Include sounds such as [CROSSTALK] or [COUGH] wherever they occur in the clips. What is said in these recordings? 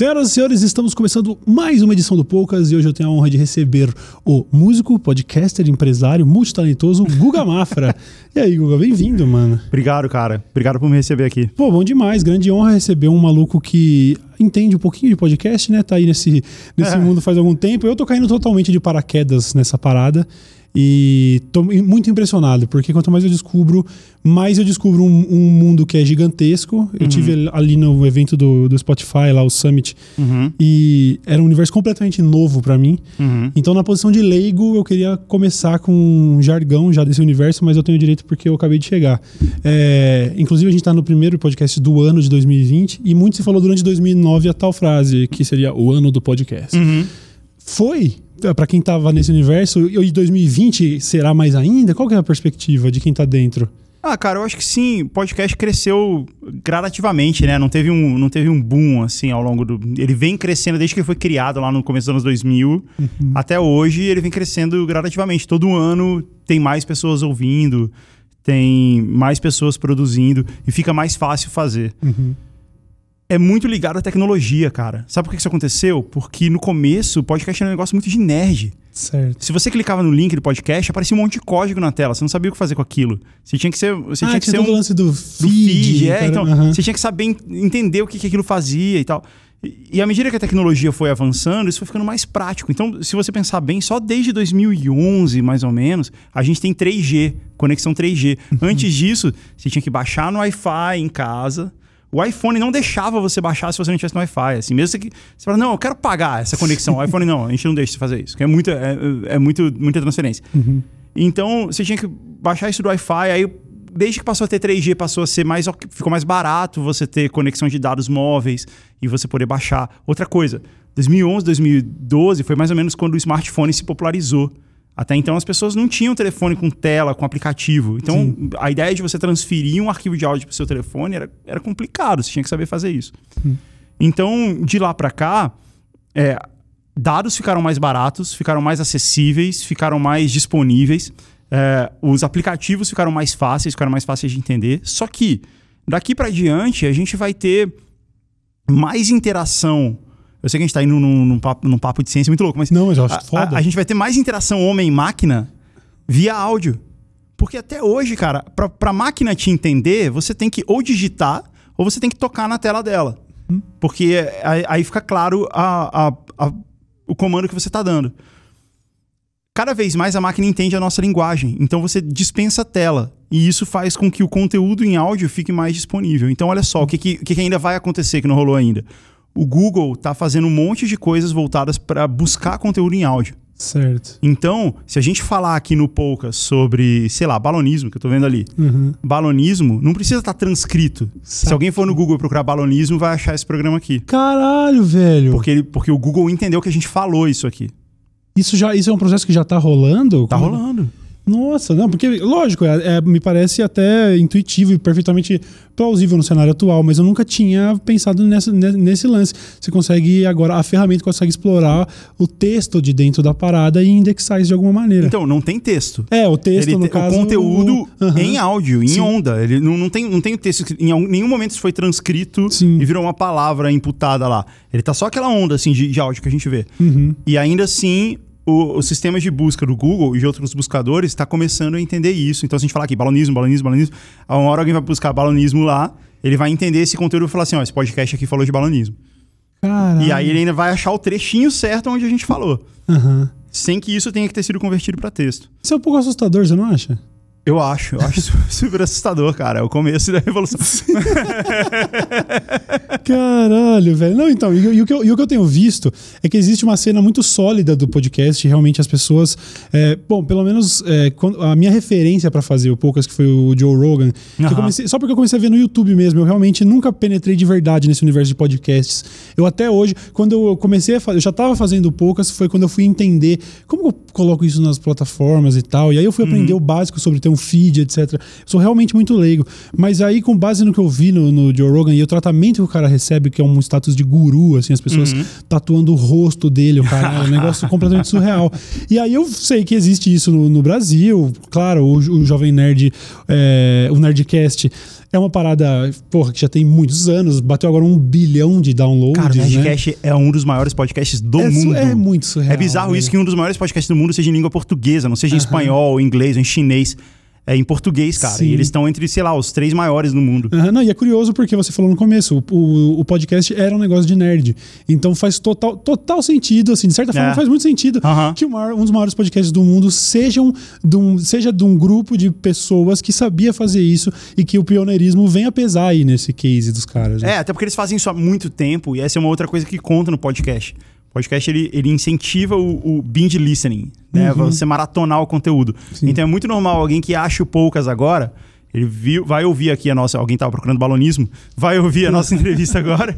Senhoras e senhores, estamos começando mais uma edição do Poucas e hoje eu tenho a honra de receber o músico, podcaster, empresário, multitalentoso Guga Mafra. [LAUGHS] e aí, Guga, bem-vindo, mano. Obrigado, cara. Obrigado por me receber aqui. Pô, bom demais. Grande honra receber um maluco que entende um pouquinho de podcast, né? Tá aí nesse, nesse É. mundo faz algum tempo. Eu tô caindo totalmente de paraquedas nessa parada. E tô muito impressionado, porque quanto mais eu descubro, mais eu descubro um, um mundo que é gigantesco. Eu tive ali no evento do, do Spotify, lá o Summit, Uhum, e era um universo completamente novo pra mim. uhum. Então, na posição de leigo, eu queria começar com um jargão já desse universo, mas eu tenho direito porque eu acabei de chegar. É, inclusive, a gente tá no primeiro podcast do ano de 2020 e muito se falou durante 2009 a tal frase, que seria o ano do podcast. Uhum. Foi, pra quem tava nesse universo, e 2020 será mais ainda? Qual que é a perspectiva de quem tá dentro? Ah, cara, eu acho que sim. O podcast cresceu gradativamente, né? Não teve um, não teve um boom, assim, ao longo do... Ele vem crescendo desde que ele foi criado lá no começo dos anos 2000 até hoje. Ele vem crescendo gradativamente. Todo ano tem mais pessoas ouvindo, tem mais pessoas produzindo e fica mais fácil fazer. É muito ligado à tecnologia, cara. Sabe por que isso aconteceu? Porque no começo o podcast era um negócio muito de nerd. Certo. Se você clicava no link do podcast, aparecia um monte de código na tela. Você não sabia o que fazer com aquilo. Você tinha que ser, você ah, tinha que ser um lance do do feed. feed, é, então você tinha que saber en- entender o que, que aquilo fazia e tal. E, e à medida que a tecnologia foi avançando, isso foi ficando mais prático. Então, se você pensar bem, só desde 2011, mais ou menos, a gente tem 3G, conexão 3G. Uhum. Antes disso, você tinha que baixar no Wi-Fi em casa. O iPhone não deixava você baixar se você não tivesse no Wi-Fi. Assim, mesmo que você fala, não, eu quero pagar essa conexão. O iPhone não, a gente não deixa você fazer isso. Que é muita, é, é muito, muita transferência. Então, você tinha que baixar isso do Wi-Fi, aí desde que passou a ter 3G, passou a ser mais ficou mais barato você ter conexão de dados móveis e você poder baixar. Outra coisa, 2011, 2012 foi mais ou menos quando o smartphone se popularizou. Até então as pessoas não tinham telefone com tela, com aplicativo. Então, a ideia de você transferir um arquivo de áudio para o seu telefone era, era complicado, você tinha que saber fazer isso. Então, de lá para cá, é, dados ficaram mais baratos, ficaram mais acessíveis, ficaram mais disponíveis. É, os aplicativos ficaram mais fáceis, ficaram mais fáceis de entender. Só que daqui para diante a gente vai ter mais interação. Eu sei que a gente tá indo num, num papo, num papo de ciência muito louco, mas Não, mas eu acho a, foda. a- a gente vai ter mais interação homem-máquina via áudio. Porque até hoje, cara, pra, pra máquina te entender, você tem que ou digitar ou você tem que tocar na tela dela. Porque aí, aí fica claro a- a- o comando que você está dando. Cada vez mais a máquina entende a nossa linguagem, então você dispensa a tela. E isso faz com que o conteúdo em áudio fique mais disponível. Então, olha só, o que, que que ainda vai acontecer que não rolou ainda? O Google está fazendo um monte de coisas voltadas para buscar conteúdo em áudio. Certo. Então, se a gente falar aqui no Poucas sobre, sei lá, balonismo, que eu tô vendo ali, Uhum. balonismo não precisa estar transcrito. Se Saquei. alguém for no Google procurar balonismo, vai achar esse programa aqui. Caralho, velho. Porque, ele, porque o Google entendeu que a gente falou isso aqui. Isso já isso é um processo que já tá rolando? Tá Como- rolando. Nossa, não, porque, lógico, é- é- me parece até intuitivo e perfeitamente plausível no cenário atual, mas eu nunca tinha pensado nessa, ne- nesse lance. Você consegue agora, a ferramenta consegue explorar o texto de dentro da parada e indexar isso de alguma maneira. Então, não tem texto. é, o texto, Ele no tem- caso. o conteúdo Aham. em áudio, em Sim. onda. Ele não, não, tem, não tem o texto. Em nenhum momento isso foi transcrito Sim. e virou uma palavra imputada lá. Ele tá só aquela onda assim, de, de áudio que a gente vê. Uhum. E ainda assim, o, sistema de busca do Google e de outros buscadores está começando a entender isso. Então, se a gente falar aqui balonismo, balonismo, balonismo, a uma hora alguém vai buscar balonismo lá, ele vai entender esse conteúdo e falar assim: ó, esse podcast aqui falou de balonismo. Caralho. E aí ele ainda vai achar o trechinho certo onde a gente falou. Aham. Sem que isso tenha que ter sido convertido para texto. Isso é um pouco assustador, você não acha? Eu acho, eu acho [LAUGHS] su- super assustador, cara. É o começo da revolução. [LAUGHS] Caralho, velho. Não, então, e, e o que eu, e o que eu tenho visto é que existe uma cena muito sólida do podcast. Realmente as pessoas. é, bom, pelo menos é, quando- a minha referência pra fazer o Poucas, que foi o Joe Rogan, Aham. comecei- só porque eu comecei a ver no YouTube mesmo. Eu realmente nunca penetrei de verdade nesse universo de podcasts. Eu até hoje, quando eu comecei a fazer, eu já tava fazendo Poucas, foi quando eu fui entender como eu coloco isso nas plataformas e tal. E aí eu fui aprender o básico sobre ter um feed, etc. Eu sou realmente muito leigo. Mas aí, com base no que eu vi no, no Joe Rogan e o tratamento que o cara recebe, que é um status de guru, assim, as pessoas tatuando o rosto dele, o caralho, um negócio [LAUGHS] completamente surreal. E aí eu sei que existe isso no, no Brasil, claro, o, o Jovem Nerd, é, o Nerdcast É uma parada, porra, que já tem muitos anos, bateu agora um bilhão de downloads. Cara, o né? Nerdcast é um dos maiores podcasts do é, mundo. é muito surreal. É bizarro isso velho. que um dos maiores podcasts do mundo seja em língua portuguesa, não seja em espanhol, em inglês, em chinês. É em português, cara. Sim. E eles estão entre, sei lá, os três maiores do mundo. Aham, não, e é curioso porque você falou no começo, o, o, o podcast era um negócio de nerd. Então faz total, total sentido, assim, de certa forma É. faz muito sentido Aham. que maior- um dos maiores podcasts do mundo sejam de um, seja de um grupo de pessoas que sabia fazer isso e que o pioneirismo vem a pesar aí nesse case dos caras. né? É, até porque eles fazem isso há muito tempo e essa é uma outra coisa que conta no podcast. O podcast ele, ele incentiva o, o binge listening, né? Você maratonar o conteúdo. Então é muito normal alguém que acha o poucas agora, ele viu, vai ouvir aqui a nossa. Alguém tava procurando balonismo, vai ouvir a nossa [LAUGHS] entrevista agora.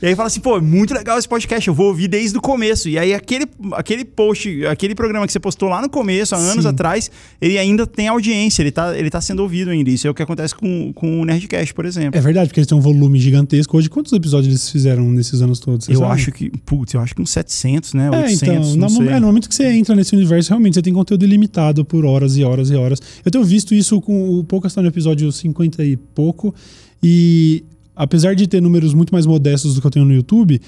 E aí fala assim: pô, muito legal esse podcast, eu vou ouvir desde o começo. E aí aquele, aquele post, aquele programa que você postou lá no começo, há anos Sim. atrás, ele ainda tem audiência, ele tá, ele tá sendo ouvido ainda. Isso é o que acontece com, com o Nerdcast, por exemplo. É verdade, porque eles têm um volume gigantesco. Hoje, quantos episódios eles fizeram nesses anos todos? Eu sabe? acho que, putz, eu acho que uns 700, né? É, 800, então, não no, é, no momento que você entra nesse universo, realmente você tem conteúdo ilimitado por horas e horas e horas. Eu tenho visto isso com Poucas tá no episódio 50 e pouco, e apesar de ter números muito mais modestos do que eu tenho no YouTube,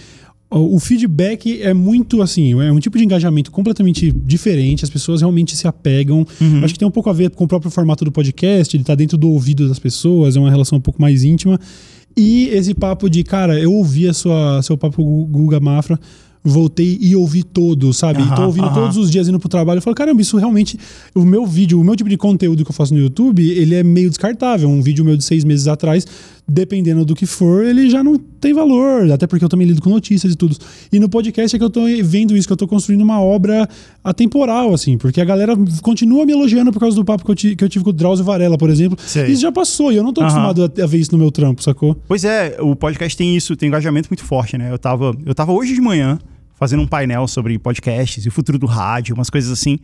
o feedback é muito assim, é um tipo de engajamento completamente diferente, as pessoas realmente se apegam. Uhum. Acho que tem um pouco a ver com o próprio formato do podcast, ele tá dentro do ouvido das pessoas, é uma relação um pouco mais íntima. E esse papo de, cara, eu ouvi a sua, seu papo Guga Mafra, voltei e ouvi todo, sabe? e tô ouvindo todos os dias indo pro trabalho. Eu falo, caramba, isso realmente. O meu vídeo, o meu tipo de conteúdo que eu faço no YouTube, ele é meio descartável. Um vídeo meu de seis meses atrás, dependendo do que for, ele já não tem valor. Até porque eu também lido com notícias e tudo. E no podcast é que eu tô vendo isso, que eu tô construindo uma obra atemporal, assim, porque a galera continua me elogiando por causa do papo que eu, ti- que eu tive com o Drauzio Varela, por exemplo. Sei. Isso já passou e eu não tô acostumado a, a ver isso no meu trampo, sacou? Pois é, o podcast tem isso, tem engajamento muito forte, né? Eu tava, eu tava hoje de manhã fazendo um painel sobre podcasts e o futuro do rádio, umas coisas assim.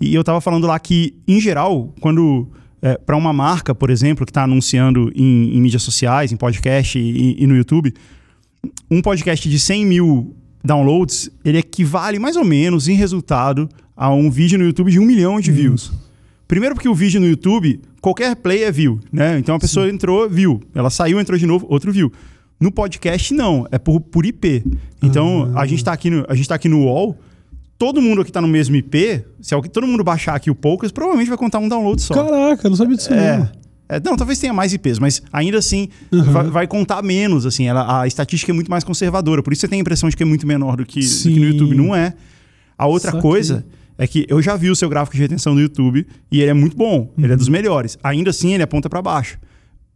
E eu tava falando lá que, em geral, quando. É, para uma marca, por exemplo, que está anunciando em, em mídias sociais, em podcast e, e no YouTube, um podcast de 100 mil downloads, ele equivale mais ou menos em resultado a um vídeo no YouTube de um milhão de views. Primeiro porque o vídeo no YouTube, qualquer play é view, né? Então a pessoa entrou, viu. Ela saiu, entrou de novo, outro view. No podcast, não. É por, por IP. Então, a, gente tá aqui no, a gente tá aqui no UOL. Todo mundo aqui tá no mesmo IP. Se alguém, todo mundo baixar aqui o Poucas, provavelmente vai contar um download só. Caraca, não sabia disso É. não. É, não, talvez tenha mais IPs, mas ainda assim vai, vai contar menos, assim, ela, a estatística é muito mais conservadora, por isso você tem a impressão de que é muito menor do que, do que no. YouTube. Não é. A outra Saquei. coisa é que eu já vi o seu gráfico de retenção do YouTube e ele é muito bom, ele Uhum. é dos melhores. Ainda assim, ele aponta para baixo.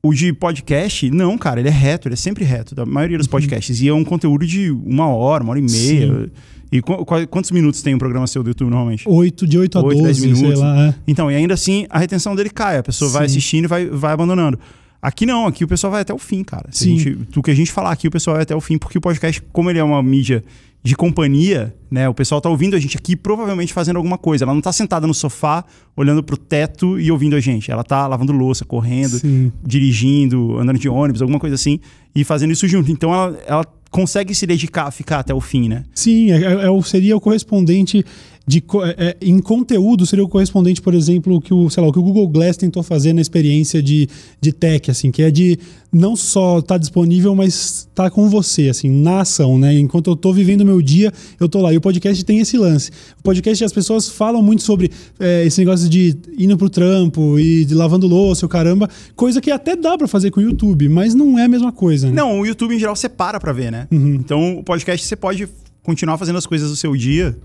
O de podcast, não, cara, ele é reto, ele é sempre reto, da maioria dos podcasts. E é um conteúdo de uma hora, uma hora e meia. Uhum. Sim. E qu- qu- quantos minutos tem um programa seu do YouTube normalmente? 8, de 8 a 8, 10 12, sei minutos. lá. É. Então, e ainda assim, a retenção dele cai. A pessoa vai Sim. assistindo e vai, vai abandonando. Aqui não, aqui o pessoal vai até o fim, cara. Se Sim. gente- o que a gente falar aqui, o pessoal vai até o fim, porque o podcast, como ele é uma mídia de companhia, né? O pessoal tá ouvindo a gente aqui, provavelmente fazendo alguma coisa. Ela não tá sentada no sofá, olhando pro teto e ouvindo a gente. Ela tá lavando louça, correndo, Sim. dirigindo, andando de ônibus, alguma coisa assim, e fazendo isso junto. Então ela, ela consegue se dedicar a ficar até o fim, né? Sim, é, é o- seria o correspondente de é, é, em conteúdo seria o correspondente, por exemplo, o que o, sei lá, o que o Google Glass tentou fazer na experiência de, de tech, assim, que é de não só estar disponível, mas estar com você, assim, na ação, né? Enquanto eu tô vivendo o meu dia, eu tô lá. E o podcast tem esse lance. O podcast, as pessoas falam muito sobre é, esse negócio de indo pro trampo e de lavando louça, o caramba, coisa que até dá pra fazer com o YouTube, mas não é a mesma coisa, né? Não, o YouTube em geral você para pra ver, né? Então o podcast você pode continuar fazendo as coisas do seu dia,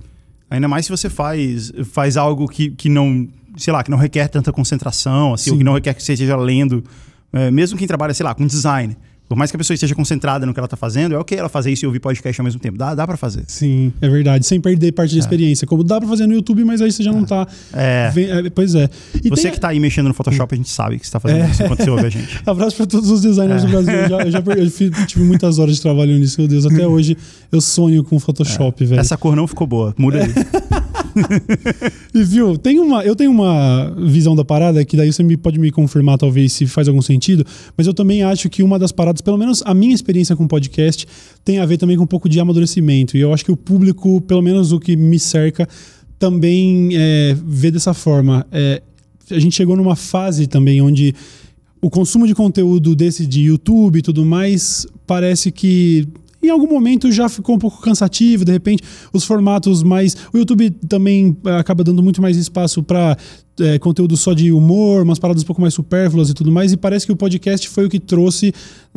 ainda mais se você faz, faz algo que, que não, sei lá, que não requer tanta concentração, assim, que não requer que você esteja lendo. É, mesmo quem trabalha, sei lá, com design. Por mais que a pessoa esteja concentrada no que ela tá fazendo, é ok ela fazer isso e ouvir podcast ao mesmo tempo. Dá, dá pra fazer. Sim, é verdade. Sem perder parte da experiência. Como dá pra fazer no YouTube, mas aí você já não tá. É. Vem- é, pois é. E Você tem- que tá aí mexendo no Photoshop, a gente sabe que você tá fazendo É. isso enquanto você ouve a gente. [LAUGHS] Abraço pra todos os designers do Brasil. Eu já, eu já eu tive muitas horas de trabalho nisso, meu Deus. Até [LAUGHS] hoje eu sonho com Photoshop, velho. Essa cor não ficou boa. Muda aí. [LAUGHS] E viu, tem uma, eu tenho uma visão da parada que daí você me, pode me confirmar, talvez, se faz algum sentido, mas eu também acho que uma das paradas, pelo menos a minha experiência com podcast, tem a ver também com um pouco de amadurecimento. E eu acho que o público, pelo menos o que me cerca, também é, vê dessa forma. É, a gente chegou numa fase também onde o consumo de conteúdo desse de YouTube e tudo mais parece que em algum momento já ficou um pouco cansativo, de repente os formatos mais. O YouTube também eh, acaba dando muito mais espaço para é, conteúdo só de humor, umas paradas um pouco mais supérfluas e tudo mais, e parece que o podcast foi o que trouxe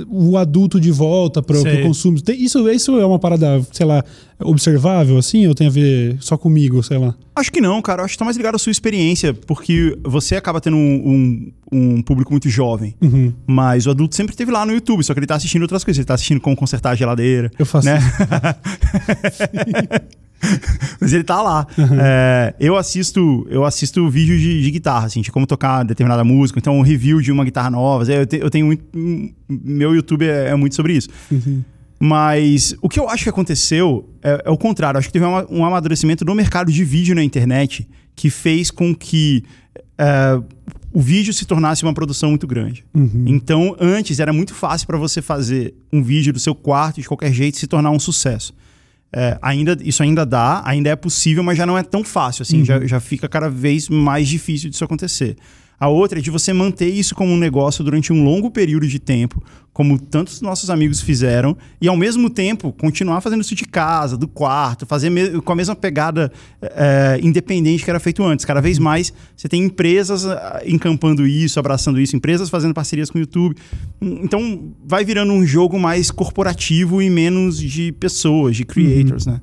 o adulto de volta para o consumo. Tem, isso, isso é uma parada, sei lá, observável, assim, ou tem a ver só comigo, sei lá? Acho que não, cara. Acho que tá mais ligado à sua experiência, porque você acaba tendo um, um, um público muito jovem, uhum. mas o adulto sempre esteve lá no YouTube, só que ele tá assistindo outras coisas. Ele tá assistindo como consertar a geladeira. Eu faço né? [LAUGHS] [LAUGHS] [LAUGHS] Mas ele tá lá. Uhum. É, eu assisto eu assisto vídeo de, de, guitarra, assim, de como tocar determinada música. Então, um review de uma guitarra nova. Eu, te, eu tenho muito. Meu YouTube é, é muito sobre isso. Uhum. Mas o que eu acho que aconteceu é, é o contrário. Acho que teve um, um amadurecimento do mercado de vídeo na internet que fez com que é, o vídeo se tornasse uma produção muito grande. Uhum. Então, antes era muito fácil para você fazer um vídeo do seu quarto de qualquer jeito se tornar um sucesso. É, ainda, isso ainda dá, ainda é possível, mas já não é tão fácil, assim, uhum. já, já fica cada vez mais difícil disso acontecer. A outra é de você manter isso como um negócio durante um longo período de tempo, como tantos nossos amigos fizeram, e ao mesmo tempo continuar fazendo isso de casa, do quarto, fazer com a mesma pegada é, independente que era feito antes. Cada vez mais você tem empresas ah, encampando isso, abraçando isso, empresas fazendo parcerias com o YouTube. Então vai virando um jogo mais corporativo e menos de pessoas, de creators, uhum. né?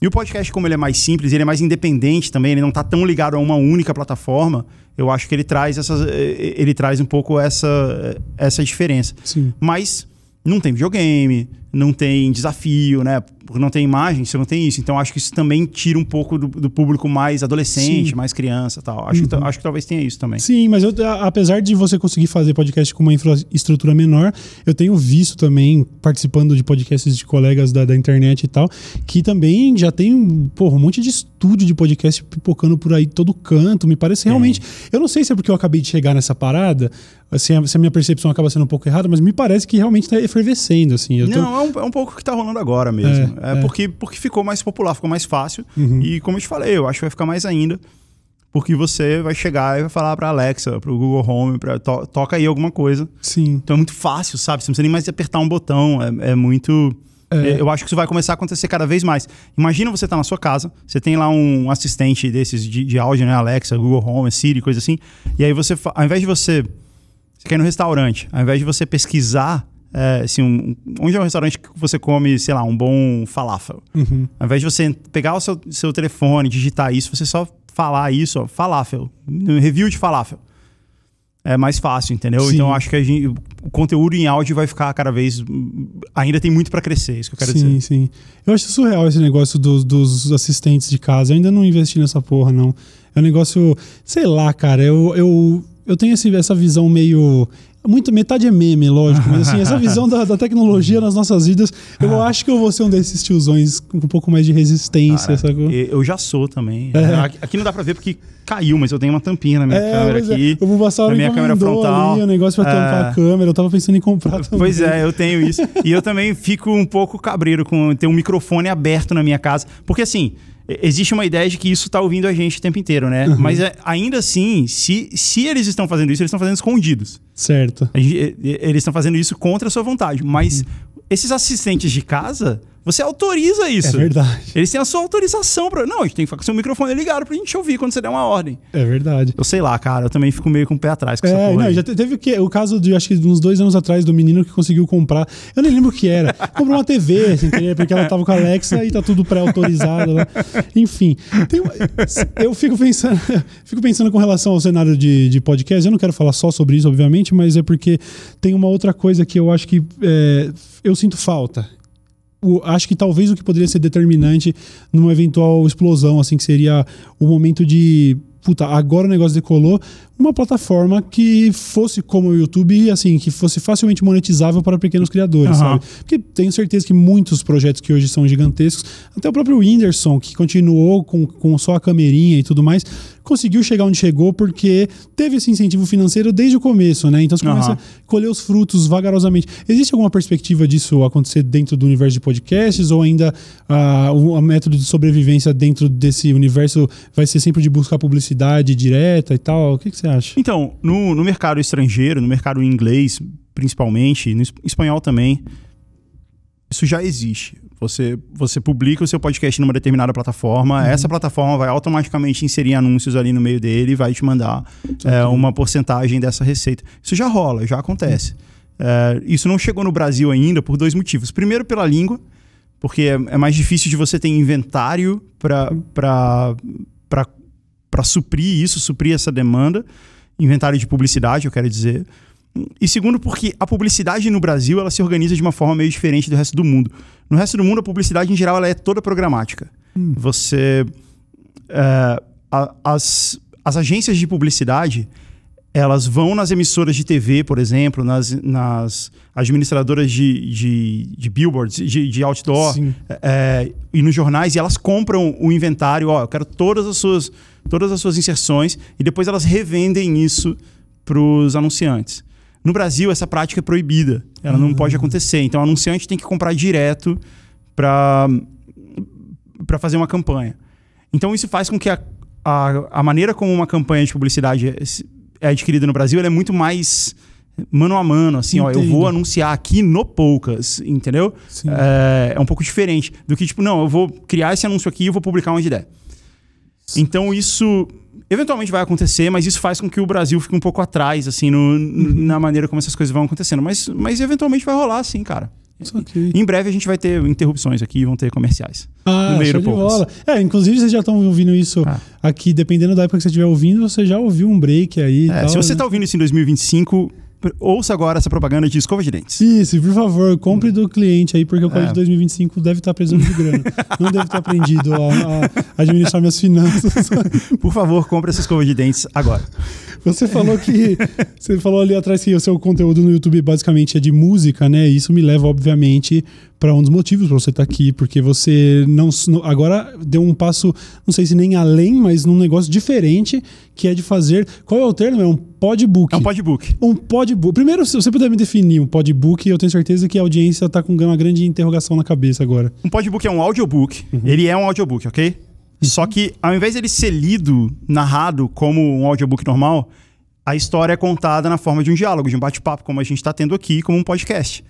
E o podcast, como ele é mais simples, ele é mais independente também, ele não está tão ligado a uma única plataforma, eu acho que ele traz, essas, ele traz um pouco essa, essa diferença. Sim. Mas não tem videogame, não tem desafio, né? Porque não tem imagem, você não tem isso. Então acho que isso também tira um pouco do, do público mais adolescente, Sim. mais criança tal. Acho, uhum. que, acho que talvez tenha isso também. Sim, mas eu, apesar de você conseguir fazer podcast com uma infraestrutura menor, eu tenho visto também, participando de podcasts de colegas da, da internet e tal, que também já tem porra, um monte de estúdio de podcast pipocando por aí todo canto. Me parece realmente. É. Eu não sei se é porque eu acabei de chegar nessa parada, assim, se a minha percepção acaba sendo um pouco errada, mas me parece que realmente está efervescendo. Assim. não, tô... é, um, é, um, pouco que está rolando agora mesmo. É, é, é, Porque, porque ficou mais popular, ficou mais fácil. Uhum. E como eu te falei, eu acho que vai ficar mais ainda. Porque você vai chegar e vai falar para Alexa, para o Google Home, pra, to, toca aí alguma coisa. Sim. Então é muito fácil, sabe? Você não precisa nem mais apertar um botão. É, é muito. É. Eu acho que isso vai começar a acontecer cada vez mais. Imagina você estar tá na sua casa, você tem lá um assistente desses de, de áudio, né? Alexa, Google Home, Siri, coisa assim. E aí você, ao invés de você você quer ir no restaurante, ao invés de você pesquisar é, assim, um, onde é um restaurante que você come, sei lá, um bom falafel. Uhum. Ao invés de você pegar o seu, seu telefone, digitar isso, você só falar isso, ó, falafel, review de falafel. É mais fácil, entendeu? Sim. Então acho que gente, o conteúdo em áudio vai ficar cada vez. Ainda tem muito para crescer, é isso que eu quero sim, dizer. Sim, sim. Eu acho surreal esse negócio dos, dos assistentes de casa. Eu ainda não investi nessa porra, não. É um negócio. Sei lá, cara. Eu, eu eu tenho esse, essa visão meio. Muito, metade é meme, lógico, mas assim, essa [LAUGHS] visão da, da, tecnologia nas nossas vidas, eu acho que eu vou ser um desses tiozões com um pouco mais de resistência, Cara, sacou? Eu já sou também. É. Aqui não dá pra ver porque caiu, mas eu tenho uma tampinha na minha é, câmera é. aqui. É. O Bulbasaur na minha câmera frontal. Ali, o negócio pra tampar é. a câmera, eu tava pensando em comprar [LAUGHS] também. Pois é, eu tenho isso. e eu também fico um pouco cabreiro com ter um microfone aberto na minha casa, porque assim existe uma ideia de que isso está ouvindo a gente o tempo inteiro, né? Uhum. Mas é, ainda assim, se, se eles estão fazendo isso, eles estão fazendo escondidos. Certo. Gente, eles estão fazendo isso contra a sua vontade. Mas uhum. esses assistentes de casa, você autoriza isso. É verdade. Eles têm a sua autorização para. Não, a gente tem que ficar com o seu microfone ligado pra gente ouvir quando você der uma ordem. É verdade. Eu sei lá, cara, eu também fico meio com o pé atrás com é, essa porra. Não, já teve o, que, o caso de, acho que uns dois anos atrás, do menino que conseguiu comprar. Eu nem lembro o que era. [LAUGHS] Comprou uma TV, assim, porque ela tava com a Alexa e tá tudo pré-autorizado lá. Enfim. Uma, eu fico pensando, [LAUGHS] fico pensando com relação ao cenário de, de podcast. Eu não quero falar só sobre isso, obviamente, mas é porque tem uma outra coisa que eu acho que é, eu sinto falta o, acho que talvez o que poderia ser determinante numa eventual explosão, assim, que seria o momento de. Puta, agora o negócio decolou, uma plataforma que fosse como o YouTube, assim, que fosse facilmente monetizável para pequenos criadores, uhum. sabe? Porque tenho certeza que muitos projetos que hoje são gigantescos, até o próprio Whindersson, que continuou com, com só a camerinha e tudo mais, conseguiu chegar onde chegou porque teve esse incentivo financeiro desde o começo, né? Então você começa uhum. a colher os frutos vagarosamente. Existe alguma perspectiva disso acontecer dentro do universo de podcasts ou ainda uh, o, método de sobrevivência dentro desse universo vai ser sempre de buscar publicidade? direta e tal? O que, que você acha? Então, no, no mercado estrangeiro, no mercado inglês, principalmente, no es- espanhol também, isso já existe. Você, você publica o seu podcast numa determinada plataforma, essa plataforma vai automaticamente inserir anúncios ali no meio dele e vai te mandar é, uma porcentagem dessa receita. Isso já rola, já acontece. É, isso não chegou no Brasil ainda por dois motivos. Primeiro, pela língua, porque é, é mais difícil de você ter inventário para suprir isso, suprir essa demanda. Inventário de publicidade, eu quero dizer. E segundo, porque a publicidade no Brasil ela se organiza de uma forma meio diferente do resto do mundo. No resto do mundo, a publicidade em geral ela é toda programática. Você. é, a- as, as agências de publicidade elas vão nas emissoras de TV, por exemplo, nas, nas administradoras de, de, de billboards, de, de outdoor, Sim. é, e nos jornais, e elas compram o inventário, ó, eu quero todas as suas, todas as suas inserções, e depois elas revendem isso para os anunciantes. No Brasil, essa prática é proibida, ela não pode acontecer. Então, o anunciante tem que comprar direto para para fazer uma campanha. Então isso faz com que a, a, a maneira como uma campanha de publicidade é, é adquirida no Brasil é muito mais mano a mano, assim, ó, eu vou anunciar aqui no Poucas, entendeu? É, é um pouco diferente do que, tipo, não, eu vou criar esse anúncio aqui e vou publicar onde der. Então isso eventualmente vai acontecer, mas isso faz com que o Brasil fique um pouco atrás, assim, no- Uhum. na maneira como essas coisas vão acontecendo. Mas, mas eventualmente vai rolar, sim, cara. Saquei. Em breve a gente vai ter interrupções aqui, vão ter comerciais. Ah, no meio show de bola. É, inclusive vocês já estão ouvindo isso Ah. aqui, dependendo da época que você estiver ouvindo, você já ouviu um break aí. e É, tal, se você né? está ouvindo isso em 2025, pr- ouça agora essa propaganda de escova de dentes. Isso, por favor, compre do cliente aí, porque o código É. de 2025 deve estar precisando de grana. Não deve ter aprendido a, a administrar minhas finanças. [LAUGHS] Por favor, compre essa escova de dentes agora. Você falou que. Você falou ali atrás que o seu conteúdo no YouTube basicamente é de música, né? Isso me leva, obviamente, para um dos motivos para você estar aqui, porque você não. Agora deu um passo, não sei se nem além, mas num negócio diferente, que é de fazer. Qual é o termo? É um podbook. É um podbook. Um podbook. Primeiro, se você puder me definir um podbook, eu tenho certeza que a audiência está com uma grande interrogação na cabeça agora. Um podbook é um audiobook. Uhum. Ele é um audiobook, ok? Só que ao invés dele ser lido, narrado como um audiobook normal, a história é contada na forma de um diálogo, de um bate-papo, como a gente está tendo aqui, como um podcast.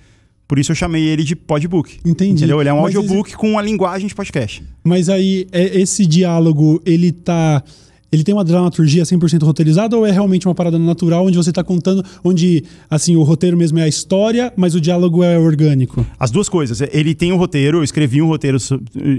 Por isso eu chamei ele de podbook. Entendi. Entendeu? Ele é um Mas audiobook com uma linguagem de podcast. Mas aí, é- esse diálogo, ele tá. Ele tem uma dramaturgia 100% roteirizada ou é realmente uma parada natural onde você tá contando, onde, assim, o roteiro mesmo é a história, mas o diálogo é orgânico? As duas coisas. Ele tem um roteiro, eu escrevi um roteiro,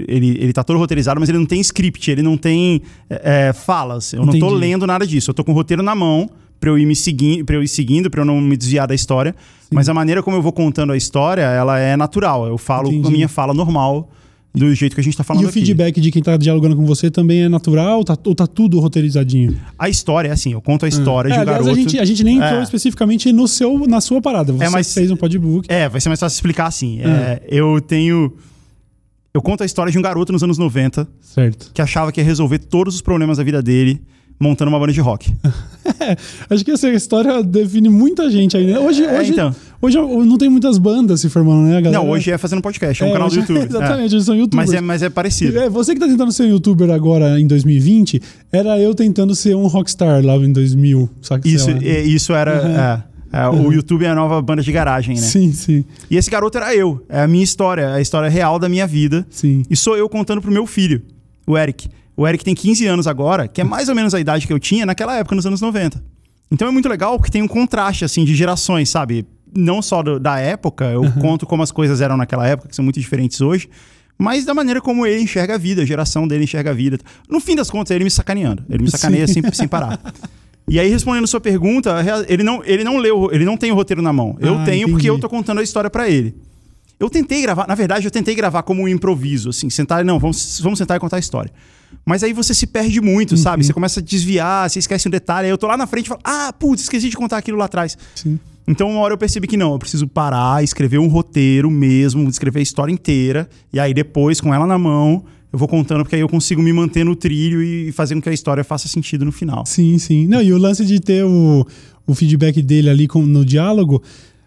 ele, ele tá todo roteirizado, mas ele não tem script, ele não tem é, falas. Eu não tô Entendi. lendo nada disso. Eu tô com o roteiro na mão pra eu ir me seguindo, para eu ir seguindo, pra eu não me desviar da história. Mas a maneira como eu vou contando a história, ela é natural. Eu falo Entendi. com a minha fala normal, do jeito que a gente tá falando e o aqui. feedback de quem tá dialogando com você também é natural tá, ou tá tudo roteirizadinho? A história é assim, eu conto a história É, de um aliás, garoto. a gente, a gente nem entrou É. especificamente no seu, na sua parada. Você É, mas- fez um podbook. É, vai ser mais fácil explicar assim. É, eu tenho. Eu conto a história de um garoto nos anos 90 Certo. que achava que ia resolver todos os problemas da vida dele montando uma banda de rock. [LAUGHS] [LAUGHS] Acho que essa história define muita gente aí, né? Hoje, É, hoje, então. hoje não tem muitas bandas se formando, né, galera? Não, hoje é fazendo podcast, é um É, canal do hoje- YouTube. [LAUGHS] Exatamente, É. eles são youtubers. Mas é, mas é parecido. É, você que tá tentando ser youtuber agora em 2020, era eu tentando ser um rockstar lá em 2000, sabe? Isso, é, isso era. é, é, O YouTube é a nova banda de garagem, né? Sim, sim, E esse garoto era eu. É a minha história, é a história real da minha vida. sim. E sou eu contando pro meu filho, o Eric. O Eric tem 15 anos agora, que é mais ou menos a idade que eu tinha naquela época, nos anos 90. Então é muito legal porque tem um contraste, assim, de gerações, sabe? Não só do- da época, eu conto como as coisas eram naquela época, que são muito diferentes hoje, mas da maneira como ele enxerga a vida, a geração dele enxerga a vida. No fim das contas, ele me sacaneando. Ele me sacaneia sem, sem parar. E aí, respondendo sua pergunta, ele não, ele não leu, ele não tem o roteiro na mão. Eu Ah, tenho porque entendi. eu tô contando a história pra ele. Eu tentei gravar, na verdade, eu tentei gravar como um improviso, assim, sentar, não, vamos, vamos sentar e contar a história. Mas aí você se perde muito, Uhum. sabe? Você começa a desviar, você esquece um detalhe, aí eu tô lá na frente e falo, ah, putz, esqueci de contar aquilo lá atrás. sim. Então, uma hora eu percebi que não, eu preciso parar, escrever um roteiro mesmo, escrever a história inteira, e aí depois, com ela na mão, eu vou contando, porque aí eu consigo me manter no trilho e fazer com que a história faça sentido no final. Sim, sim. Não, e o lance de ter o, o feedback dele ali com- no diálogo,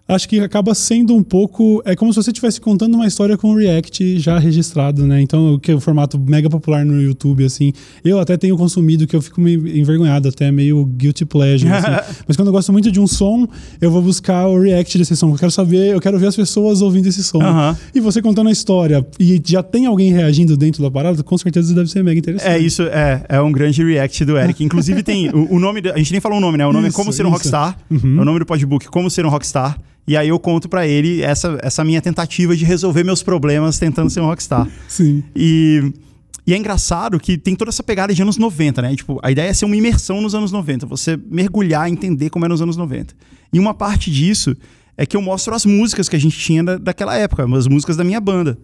acho que acaba sendo um pouco. É como se você estivesse contando uma história com o React já registrado, né? Então, que é o formato mega popular no YouTube, assim. Eu até tenho consumido que eu fico meio envergonhado, até meio guilty pleasure. assim. [LAUGHS] Mas quando eu gosto muito de um som, eu vou buscar o React desse som. Eu quero saber, eu quero ver as pessoas ouvindo esse som. E você contando a história e já tem alguém reagindo dentro da parada, com certeza deve ser mega interessante. É, isso é, é um grande react do Eric. Inclusive tem o, o nome, a gente nem falou o nome, né? O nome Isso, é Como Ser um isso. Rockstar. Uhum. É o nome do podbook, Como Ser um Rockstar. E aí eu conto pra ele essa, essa minha tentativa de resolver meus problemas tentando ser um rockstar. Sim. E, e é engraçado que tem toda essa pegada de anos 90, né? Tipo, a ideia é ser uma imersão nos anos 90, você mergulhar, entender como era nos anos 90. E uma parte disso é que eu mostro as músicas que a gente tinha da, daquela época, as músicas da minha banda.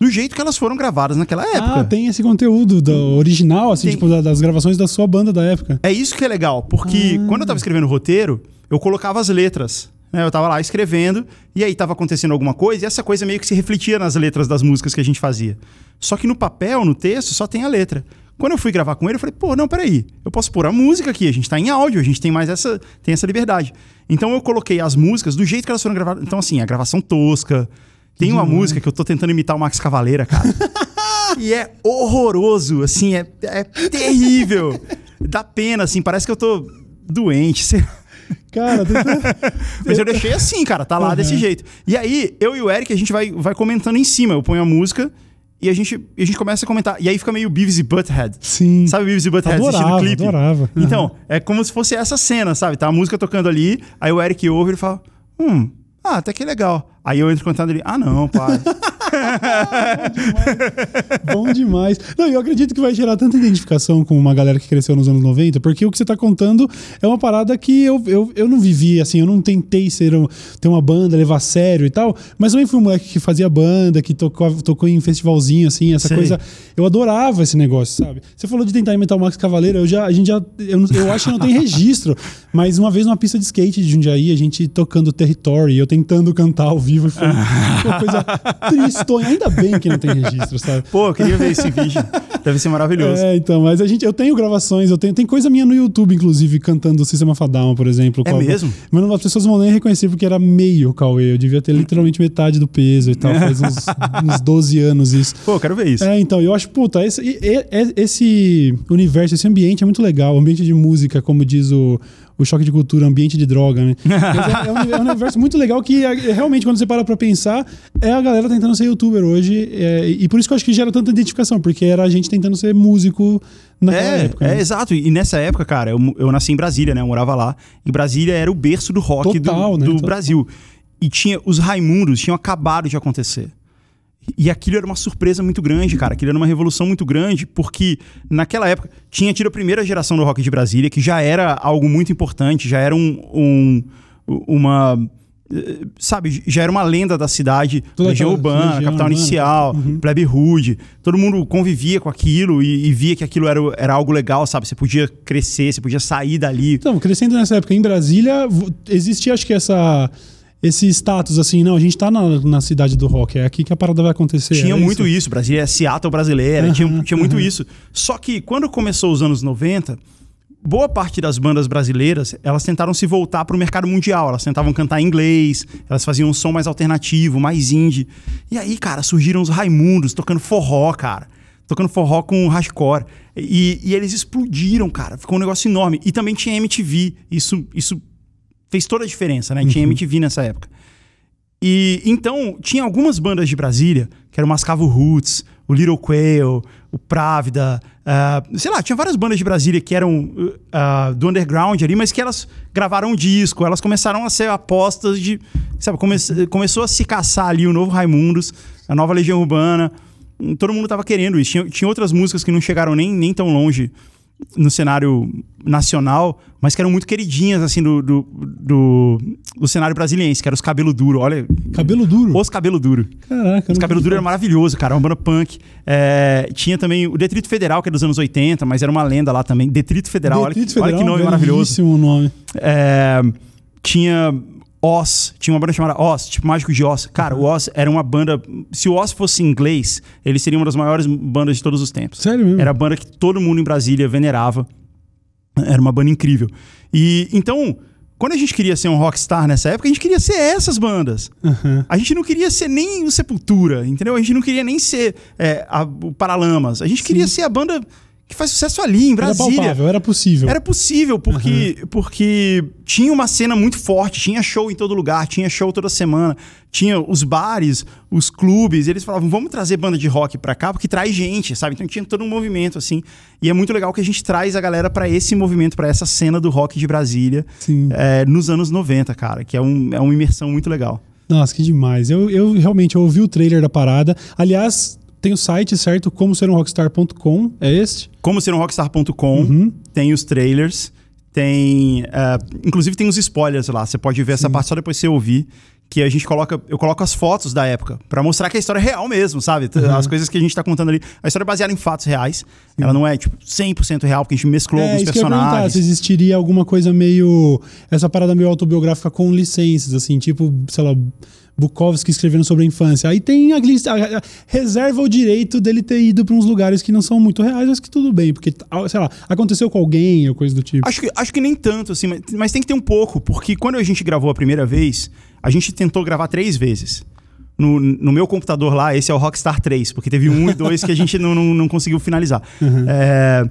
Do jeito que elas foram gravadas naquela época. Ah, tem esse conteúdo do original, assim, Tem. tipo, da- das gravações da sua banda da época. É isso que é legal, porque Ah. quando eu tava escrevendo o roteiro, eu colocava as letras. Né? Eu tava lá escrevendo, e aí tava acontecendo alguma coisa, e essa coisa meio que se refletia nas letras das músicas que a gente fazia. Só que no papel, no texto, só tem a letra. Quando eu fui gravar com ele, eu falei, pô, não, peraí, eu posso pôr a música aqui, a gente tá em áudio, a gente tem mais essa, tem essa liberdade. Então eu coloquei as músicas do jeito que elas foram gravadas. Então, assim, a gravação tosca. Tem uma música que eu tô tentando imitar o Max Cavaleira, cara. [LAUGHS] e é horroroso, assim, é, é terrível. Dá pena, assim, parece que eu tô doente, sei lá. Cara. [LAUGHS] Mas eu deixei assim, cara, tá lá Uhum. desse jeito. E aí, eu e o Eric, a gente vai, vai comentando em cima. Eu ponho a música e a gente, a gente começa a comentar. E aí fica meio Beavis e Butthead. Sim. Sabe Beavis e Butthead assistindo Adorava, clipe? adorava. Uhum. Então, é como se fosse essa cena, sabe? Tá a música tocando ali, aí o Eric ouve e fala: Hum, ah, até que legal. Aí eu entro cantando ali: Ah, não, pai. [LAUGHS] [LAUGHS] Bom demais. Não, eu acredito que vai gerar tanta identificação com uma galera que cresceu nos anos 90, porque o que você tá contando é uma parada que eu, eu, eu não vivi, assim, eu não tentei ser um- ter uma banda, levar a sério e tal, mas também fui um moleque que fazia banda, que tocou, tocou em festivalzinho, assim, essa Sei. coisa. Eu adorava esse negócio, sabe? Você falou de tentar imitar o Max Cavaleiro, eu já, a gente já, eu, não- eu acho que não tem registro, [LAUGHS] mas uma vez numa pista de skate de Jundiaí, a gente tocando Territory, eu tentando cantar ao vivo, foi uma coisa [LAUGHS] tristonha. Ainda bem que não tem registro, sabe? Pô, eu queria ver esse vídeo. Deve ser maravilhoso. É, então, mas a gente, eu tenho gravações, eu tenho, tem coisa minha no YouTube, inclusive, cantando Sistema Fadão, por exemplo. É a- mesmo? Mas não- as pessoas vão nem reconhecer porque era meio Cauê. Eu devia ter literalmente metade do peso e tal. Faz uns, [LAUGHS] uns 12 anos isso. Pô, eu quero ver isso. É, então, eu acho, puta, esse, e- esse universo, esse ambiente é muito legal. O ambiente de música, como diz o, o choque de cultura, ambiente de droga, né? [LAUGHS] É, é um, é um universo muito legal que é, é realmente, quando você para pra pensar, é a galera tentando ser youtuber hoje. é, e por isso que eu acho que gera tanta identificação, porque era a gente tentando ser músico naquela É, época. é, né? exato. E nessa época, cara, eu, eu nasci em Brasília, né? Eu morava lá. E Brasília era o berço do rock Total, do, né? do. Brasil. E tinha os Raimundos tinham acabado de acontecer. E aquilo era uma surpresa muito grande, cara. Aquilo era uma revolução muito grande, porque naquela época tinha tido a primeira geração do rock de Brasília, que já era algo muito importante, já era um, um- uma. eh, Sabe, já era uma lenda da cidade, Toda região aquela urbana, região capital urbana. inicial, Uhum. plebe rude. Todo mundo convivia com aquilo e, e via que aquilo era, era algo legal, sabe? Você podia crescer, você podia sair dali. Então, crescendo nessa época em Brasília, existia, acho que, essa. Esse status assim, não, a gente tá na, na cidade do rock, é aqui que a parada vai acontecer. Tinha era muito isso. Brasília é Seattle brasileira, Aham, tinha, tinha muito aham. isso. Só que quando começou os anos 90, boa parte das bandas brasileiras, elas tentaram se voltar para o mercado mundial. Elas tentavam cantar em inglês, elas faziam um som mais alternativo, mais indie. E aí, cara, surgiram os Raimundos tocando forró, cara. Tocando forró com hardcore. E, e eles explodiram, cara. Ficou um negócio enorme. E também tinha MTV. Isso, isso fez toda a diferença, né? Tinha MTV nessa época. E então, tinha algumas bandas de Brasília, que eram o Mascavo Roots, o Little Quail, o Právida, ah, sei lá, tinha várias bandas de Brasília que eram ah, do underground ali, mas que elas gravaram um disco, elas começaram a ser apostas de. Sabe, come- começou a se caçar ali o novo Raimundos, a nova Legião Urbana. Todo mundo tava querendo isso. Tinha, tinha outras músicas que não chegaram nem, nem tão longe no cenário nacional, mas que eram muito queridinhas, assim, do, do, do, do cenário brasiliense, que era os Cabelo Duro. Olha, Cabelo duro. os Cabelo Duro. Caraca. Os Cabelo Duro era maravilhoso, cara, uma banda punk. É, tinha também o Detrito Federal, que é dos anos 80, mas era uma lenda lá também. Detrito Federal, olha, Detrito que- olha que Federal, nome maravilhoso. nome. É, tinha Oz, tinha uma banda chamada Oz, tipo Mágico de Oz. Cara, o Oz era uma banda. Se o Oz fosse inglês, ele seria uma das maiores bandas de todos os tempos. Sério mesmo? Era a banda que todo mundo em Brasília venerava. Era uma banda incrível. E então, quando a gente queria ser um rockstar nessa época, a gente queria ser essas bandas. Aham. A gente não queria ser nem o Sepultura, entendeu? A gente não queria nem ser é, a- o Paralamas. A gente queria ser a banda que faz sucesso ali, em Era Brasília. palpável, era possível. Era possível, porque, porque tinha uma cena muito forte, tinha show em todo lugar, tinha show toda semana, tinha os bares, os clubes, eles falavam, vamos trazer banda de rock pra cá, porque traz gente, sabe? Então tinha todo um movimento, assim. E é muito legal que a gente traz a galera pra esse movimento, pra essa cena do rock de Brasília, é, nos anos 90, cara, que é, um, é uma imersão muito legal. Nossa, que demais. Eu, eu realmente eu ouvi o trailer da parada. Aliás, tem o site, certo? Como ser um rockstar.com. É este? Como ser um rockstar.com, Uhum. tem os trailers, tem. é, inclusive tem os spoilers lá. Você pode ver essa parte só depois você ouvir. Que a gente coloca. Eu coloco as fotos da época. Pra mostrar que a história é real mesmo, sabe? Uhum. As coisas que a gente tá contando ali. A história é baseada em fatos reais. Ela não é, tipo, 100% real, porque a gente mesclou é, alguns personagens. se existiria alguma coisa meio. Essa parada meio autobiográfica com licenças, assim, tipo, sei lá, Bukowski escrevendo sobre a infância. Aí tem a, lista- a- a- reserva o direito dele ter ido pra uns lugares que não são muito reais, mas que tudo bem, porque, ah, sei lá, aconteceu com alguém ou coisa do tipo. Acho que, acho que nem tanto, assim, mas, mas tem que ter um pouco, porque quando a gente gravou a primeira vez, a gente tentou gravar três vezes. No, no meu computador lá, esse é o Rockstar 3, porque teve um e dois que a gente não, não, não conseguiu finalizar. É,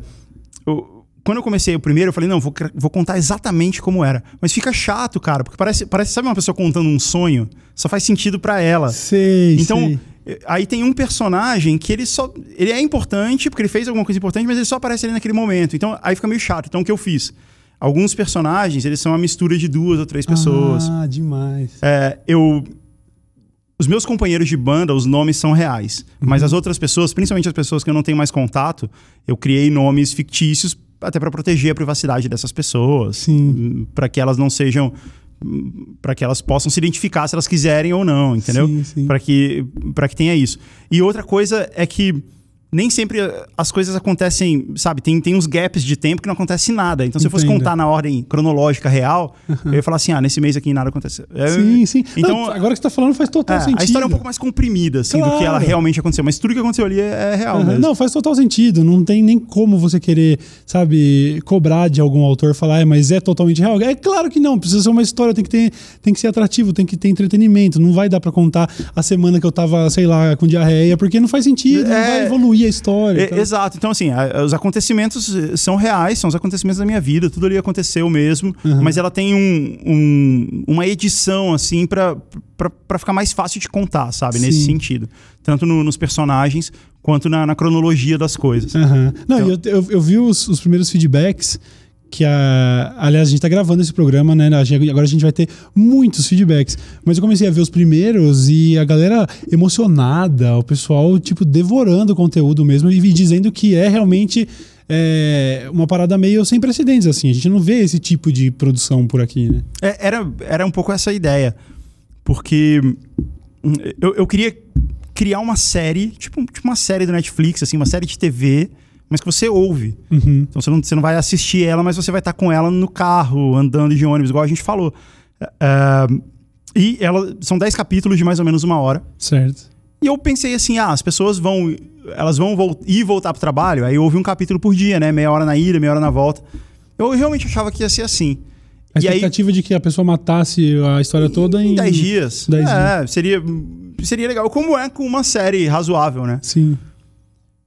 eu- quando eu comecei o primeiro, eu falei, não, vou, vou contar exatamente como era. Mas fica chato, cara, porque parece, parece sabe uma pessoa contando um sonho? Só faz sentido pra ela. Sei, Então, sei. eh, aí tem um personagem que ele só. Ele é importante, porque ele fez alguma coisa importante, mas ele só aparece ali naquele momento. Então, aí fica meio chato. Então, o que eu fiz? Alguns personagens, eles são uma mistura de duas ou três pessoas. Ah, demais. É, eu. Os meus companheiros de banda, os nomes são reais. Uhum. Mas as outras pessoas, principalmente as pessoas que eu não tenho mais contato, eu criei nomes fictícios até para proteger a privacidade dessas pessoas. Sim. para que elas não sejam. para que elas possam se identificar se elas quiserem ou não, entendeu? Sim, sim. Para que, pra que tenha isso. E outra coisa é que nem sempre as coisas acontecem, sabe? Tem, tem uns gaps de tempo que não acontece nada. Então, se eu fosse Entendo. contar na ordem cronológica real, eu ia falar assim: ah, nesse mês aqui nada aconteceu. É, Sim, sim. Então, Não, agora que você tá falando faz total é, sentido. a história é um pouco mais comprimida, assim, do que ela Claro. realmente aconteceu. Mas tudo que aconteceu ali é, é real mesmo. Não, faz total sentido. Não tem nem como você querer, sabe, cobrar de algum autor falar, é, mas é totalmente real. É claro que não, precisa ser uma história, tem que ter, tem que ser atrativo, tem que ter entretenimento. Não vai dar pra contar a semana que eu tava, sei lá, com diarreia, porque não faz sentido, não É. vai evoluir a história. É, então. Exato. Então, assim, a- os acontecimentos eh, são reais, são os acontecimentos da minha vida, tudo ali aconteceu mesmo, Uhum. mas ela tem um, um- uma edição, assim, pra ficar mais fácil de contar, sabe? Nesse Sim. sentido. Tanto no- nos personagens quanto na, na cronologia das coisas. Aham. Não, Então- e eu, eu, eu vi os, os primeiros feedbacks que a. Aliás, a gente tá gravando esse programa, né? A Agora a gente vai ter muitos feedbacks. Mas eu comecei a ver os primeiros e a galera emocionada, o pessoal, tipo, devorando o conteúdo mesmo e dizendo que é realmente é, uma parada meio sem precedentes, assim. A gente não vê esse tipo de produção por aqui, né? É, era, era um pouco essa ideia. Porque hum, eu, eu queria criar uma série, tipo, tipo uma série do Netflix, assim, uma série de TV, mas que você ouve. Uhum. Então você não, você não vai assistir ela, mas você vai estar com ela no carro, andando de ônibus, igual a gente falou. É, e ela, são 10 capítulos de mais ou menos uma hora. Certo. E eu pensei assim, ah, as pessoas vão, elas vão ir voltar pro trabalho, aí eu ouvi um capítulo por dia, né? Meia hora na ida, meia hora na volta. Eu realmente achava que ia ser assim. A E aí- expectativa de que a pessoa matasse a história toda em. Em 10 dias. 10 é, seria, seria legal. Como é com uma série razoável, né? Sim.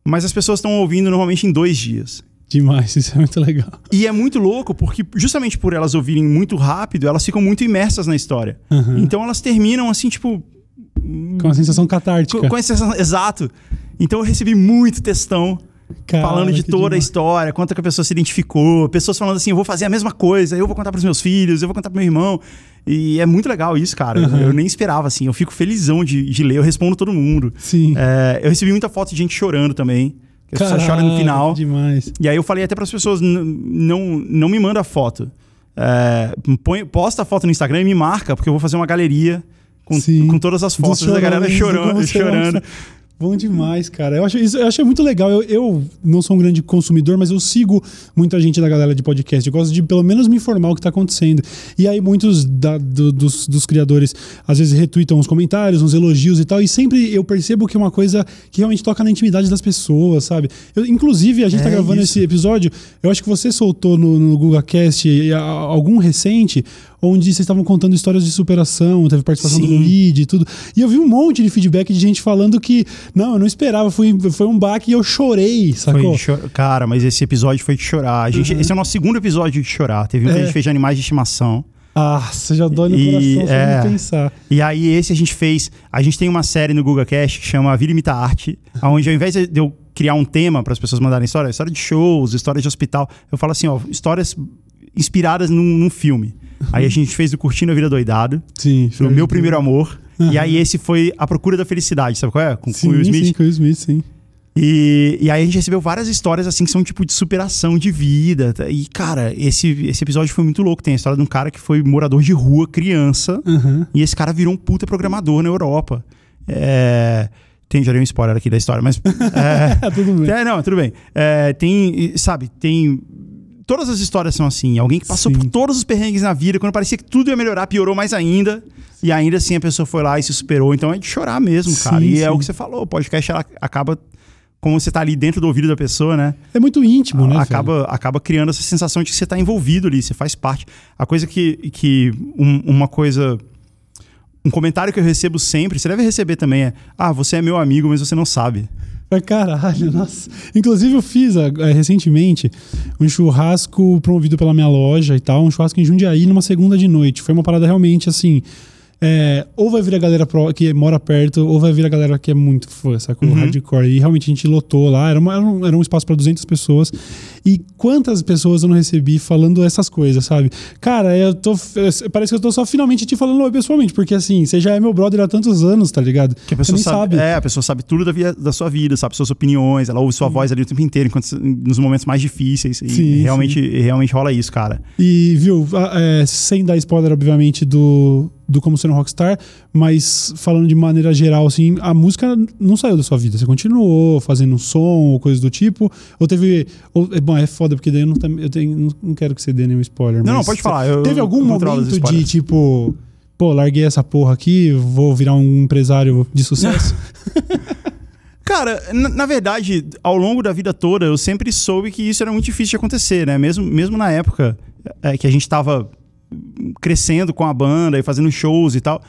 Mas as pessoas estão ouvindo normalmente em dois dias. Demais, isso é muito legal. E é muito louco porque, justamente por elas ouvirem muito rápido, elas ficam muito imersas na história. Aham. Então elas terminam assim, tipo. Com uma sensação catártica. Com, com essa sensação- Exato. Então eu recebi muito textão Cara, falando de toda a demais. história, quanto que a pessoa se identificou, pessoas falando assim, eu vou fazer a mesma coisa, eu vou contar pros meus filhos, eu vou contar pro meu irmão. E é muito legal isso, cara. Uhum. Eu nem esperava, assim. Eu fico felizão de, de ler, eu respondo todo mundo. Sim. É, eu recebi muita foto de gente chorando também. As pessoas choram no Caraca, final. Demais. E aí eu falei até para as pessoas, "N- não, não me manda foto. É, põe- posta a foto no Instagram e me marca, porque eu vou fazer uma galeria com, Sim. com todas as fotos da galera chorões, chorando. chorando. Bom demais, cara. Eu acho isso, eu achei muito legal. Eu, eu não sou um grande consumidor, mas eu sigo muita gente da galera de podcast. Eu gosto de pelo menos me informar o que está acontecendo. E aí muitos da- do- dos, dos criadores às vezes retweetam uns comentários, uns elogios e tal. E sempre eu percebo que é uma coisa que realmente toca na intimidade das pessoas, sabe? Eu- inclusive, a gente É tá gravando isso. esse episódio. Eu acho que você soltou no, no Google Cast algum recente onde vocês estavam contando histórias de superação, teve participação do Sim. Luigi e tudo. E eu vi um monte de feedback de gente falando que, não, eu não esperava, foi, foi um baque e eu chorei, sacou? cho- Cara, mas esse episódio foi de chorar. Gente, Esse é o nosso segundo episódio de chorar. Teve um que a É. gente fez de animais de estimação. Ah, você já dói no E, coração só é. de pensar. E aí, esse a gente fez. A gente tem uma série no Google Cast que chama Vida Imita Arte, [LAUGHS] onde ao invés de eu criar um tema para as pessoas mandarem história, história de shows, história de hospital, eu falo assim, ó, histórias inspiradas num, num filme. Aí a gente fez o Curtindo a Vida Doidado, Sim. o Meu Primeiro Amor. E aí esse foi A Procura da Felicidade, sabe qual é? Com, Sim, o Will Smith. sim, com o Will Smith, sim. E, e aí a gente recebeu várias histórias assim que são tipo de superação de vida. E, cara, esse, esse episódio foi muito louco. Tem a história de um cara que foi morador de rua, criança, Aham. e esse cara virou um puta programador na Europa. É, Tem, já dei um spoiler aqui da história, mas. [LAUGHS] É, tudo bem. é, não, tudo bem. É, tem, sabe, tem. Todas as histórias são assim. Alguém que passou Sim. por todos os perrengues na vida, quando parecia que tudo ia melhorar, piorou mais ainda. E ainda assim a pessoa foi lá e se superou. Então é de chorar mesmo, cara. Sim, e é sim. o que você falou. O podcast ela acaba. Como você tá ali dentro do ouvido da pessoa, né? É muito íntimo, né? velho? acaba, acaba criando essa sensação de que você tá envolvido ali, você faz parte. A coisa que. que um- uma coisa. Um comentário que eu recebo sempre, você deve receber também, é: Ah, você é meu amigo, mas você não sabe. Pra caralho, nossa. Inclusive, eu fiz ah, eh, recentemente um churrasco promovido pela minha loja e tal, um churrasco em Jundiaí numa segunda de noite. Foi uma parada realmente assim. É, ou vai vir a galera pro- que mora perto, ou vai vir a galera que é muito fã, sacou? Uhum. Hardcore. E realmente a gente lotou lá, era, uma- era um, era um espaço para 200 pessoas. E quantas pessoas eu não recebi falando essas coisas, sabe? Cara, eu tô. Parece que eu tô só finalmente te falando oi pessoalmente, porque assim, você já é meu brother há tantos anos, tá ligado? Que a pessoa nem sabe, É, a pessoa sabe tudo da, via- da sua vida, sabe suas opiniões, ela ouve sua voz ali o tempo inteiro, enquanto, nos momentos mais difíceis. E Sim, realmente, realmente rola isso, cara. E, viu, é, sem dar spoiler, obviamente, do, do Como Ser um Rockstar, mas falando de maneira geral, assim, a música não saiu da sua vida. Você continuou fazendo um som ou coisa do tipo? Ou teve. Ou, é, bom, é foda, porque daí eu não, tam- eu tenho, não, quero que você dê nenhum spoiler. Não, pode falar. eu- Teve algum momento de tipo. Pô, larguei essa porra aqui, vou virar um empresário de sucesso. [LAUGHS] Cara, na, na verdade, ao longo da vida toda, eu sempre soube que isso era muito difícil de acontecer, né? Mesmo, mesmo na época é, que a gente tava crescendo com a banda e fazendo shows e tal.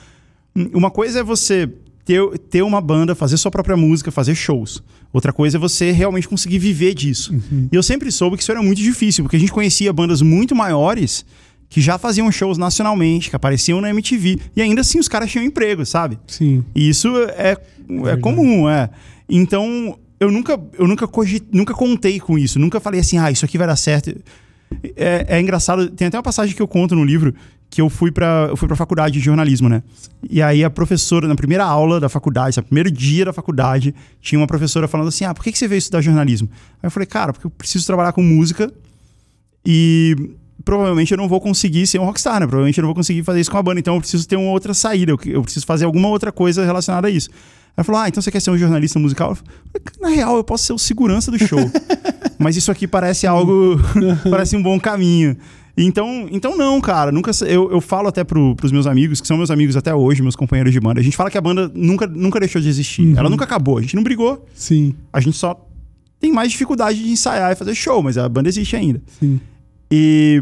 Uma coisa é você ter, ter uma banda, fazer sua própria música, fazer shows. Outra coisa é você realmente conseguir viver disso. E eu sempre soube que isso era muito difícil, porque a gente conhecia bandas muito maiores que já faziam shows nacionalmente, que apareciam na MTV. E ainda assim os caras tinham emprego, sabe? Sim. E isso é, é Verdade. comum, é. Então, eu nunca, eu nunca, nunca contei com isso. Nunca falei assim, ah, isso aqui vai dar certo. É, é engraçado, tem até uma passagem que eu conto no livro que eu fui pra eu fui para faculdade de jornalismo, né? E aí a professora na primeira aula da faculdade, no primeiro dia da faculdade, tinha uma professora falando assim: "Ah, por que que você veio estudar jornalismo?" Aí eu falei: "Cara, porque eu preciso trabalhar com música e provavelmente eu não vou conseguir ser um rockstar, né? Provavelmente eu não vou conseguir fazer isso com a banda, então eu preciso ter uma outra saída, eu preciso fazer alguma outra coisa relacionada a isso. Ela falou: Ah, então você quer ser um jornalista musical? Eu falei, Na real, eu posso ser o segurança do show. [LAUGHS] Mas isso aqui parece algo. [LAUGHS] parece um bom caminho. Então, então não, cara. Nunca, eu, eu falo até pro, pros meus amigos, que são meus amigos até hoje, meus companheiros de banda. A gente fala que a banda nunca, nunca deixou de existir. Uhum. Ela nunca acabou. A gente não brigou. Sim, A gente só tem mais dificuldade de ensaiar e fazer show, mas a banda existe ainda. sim. E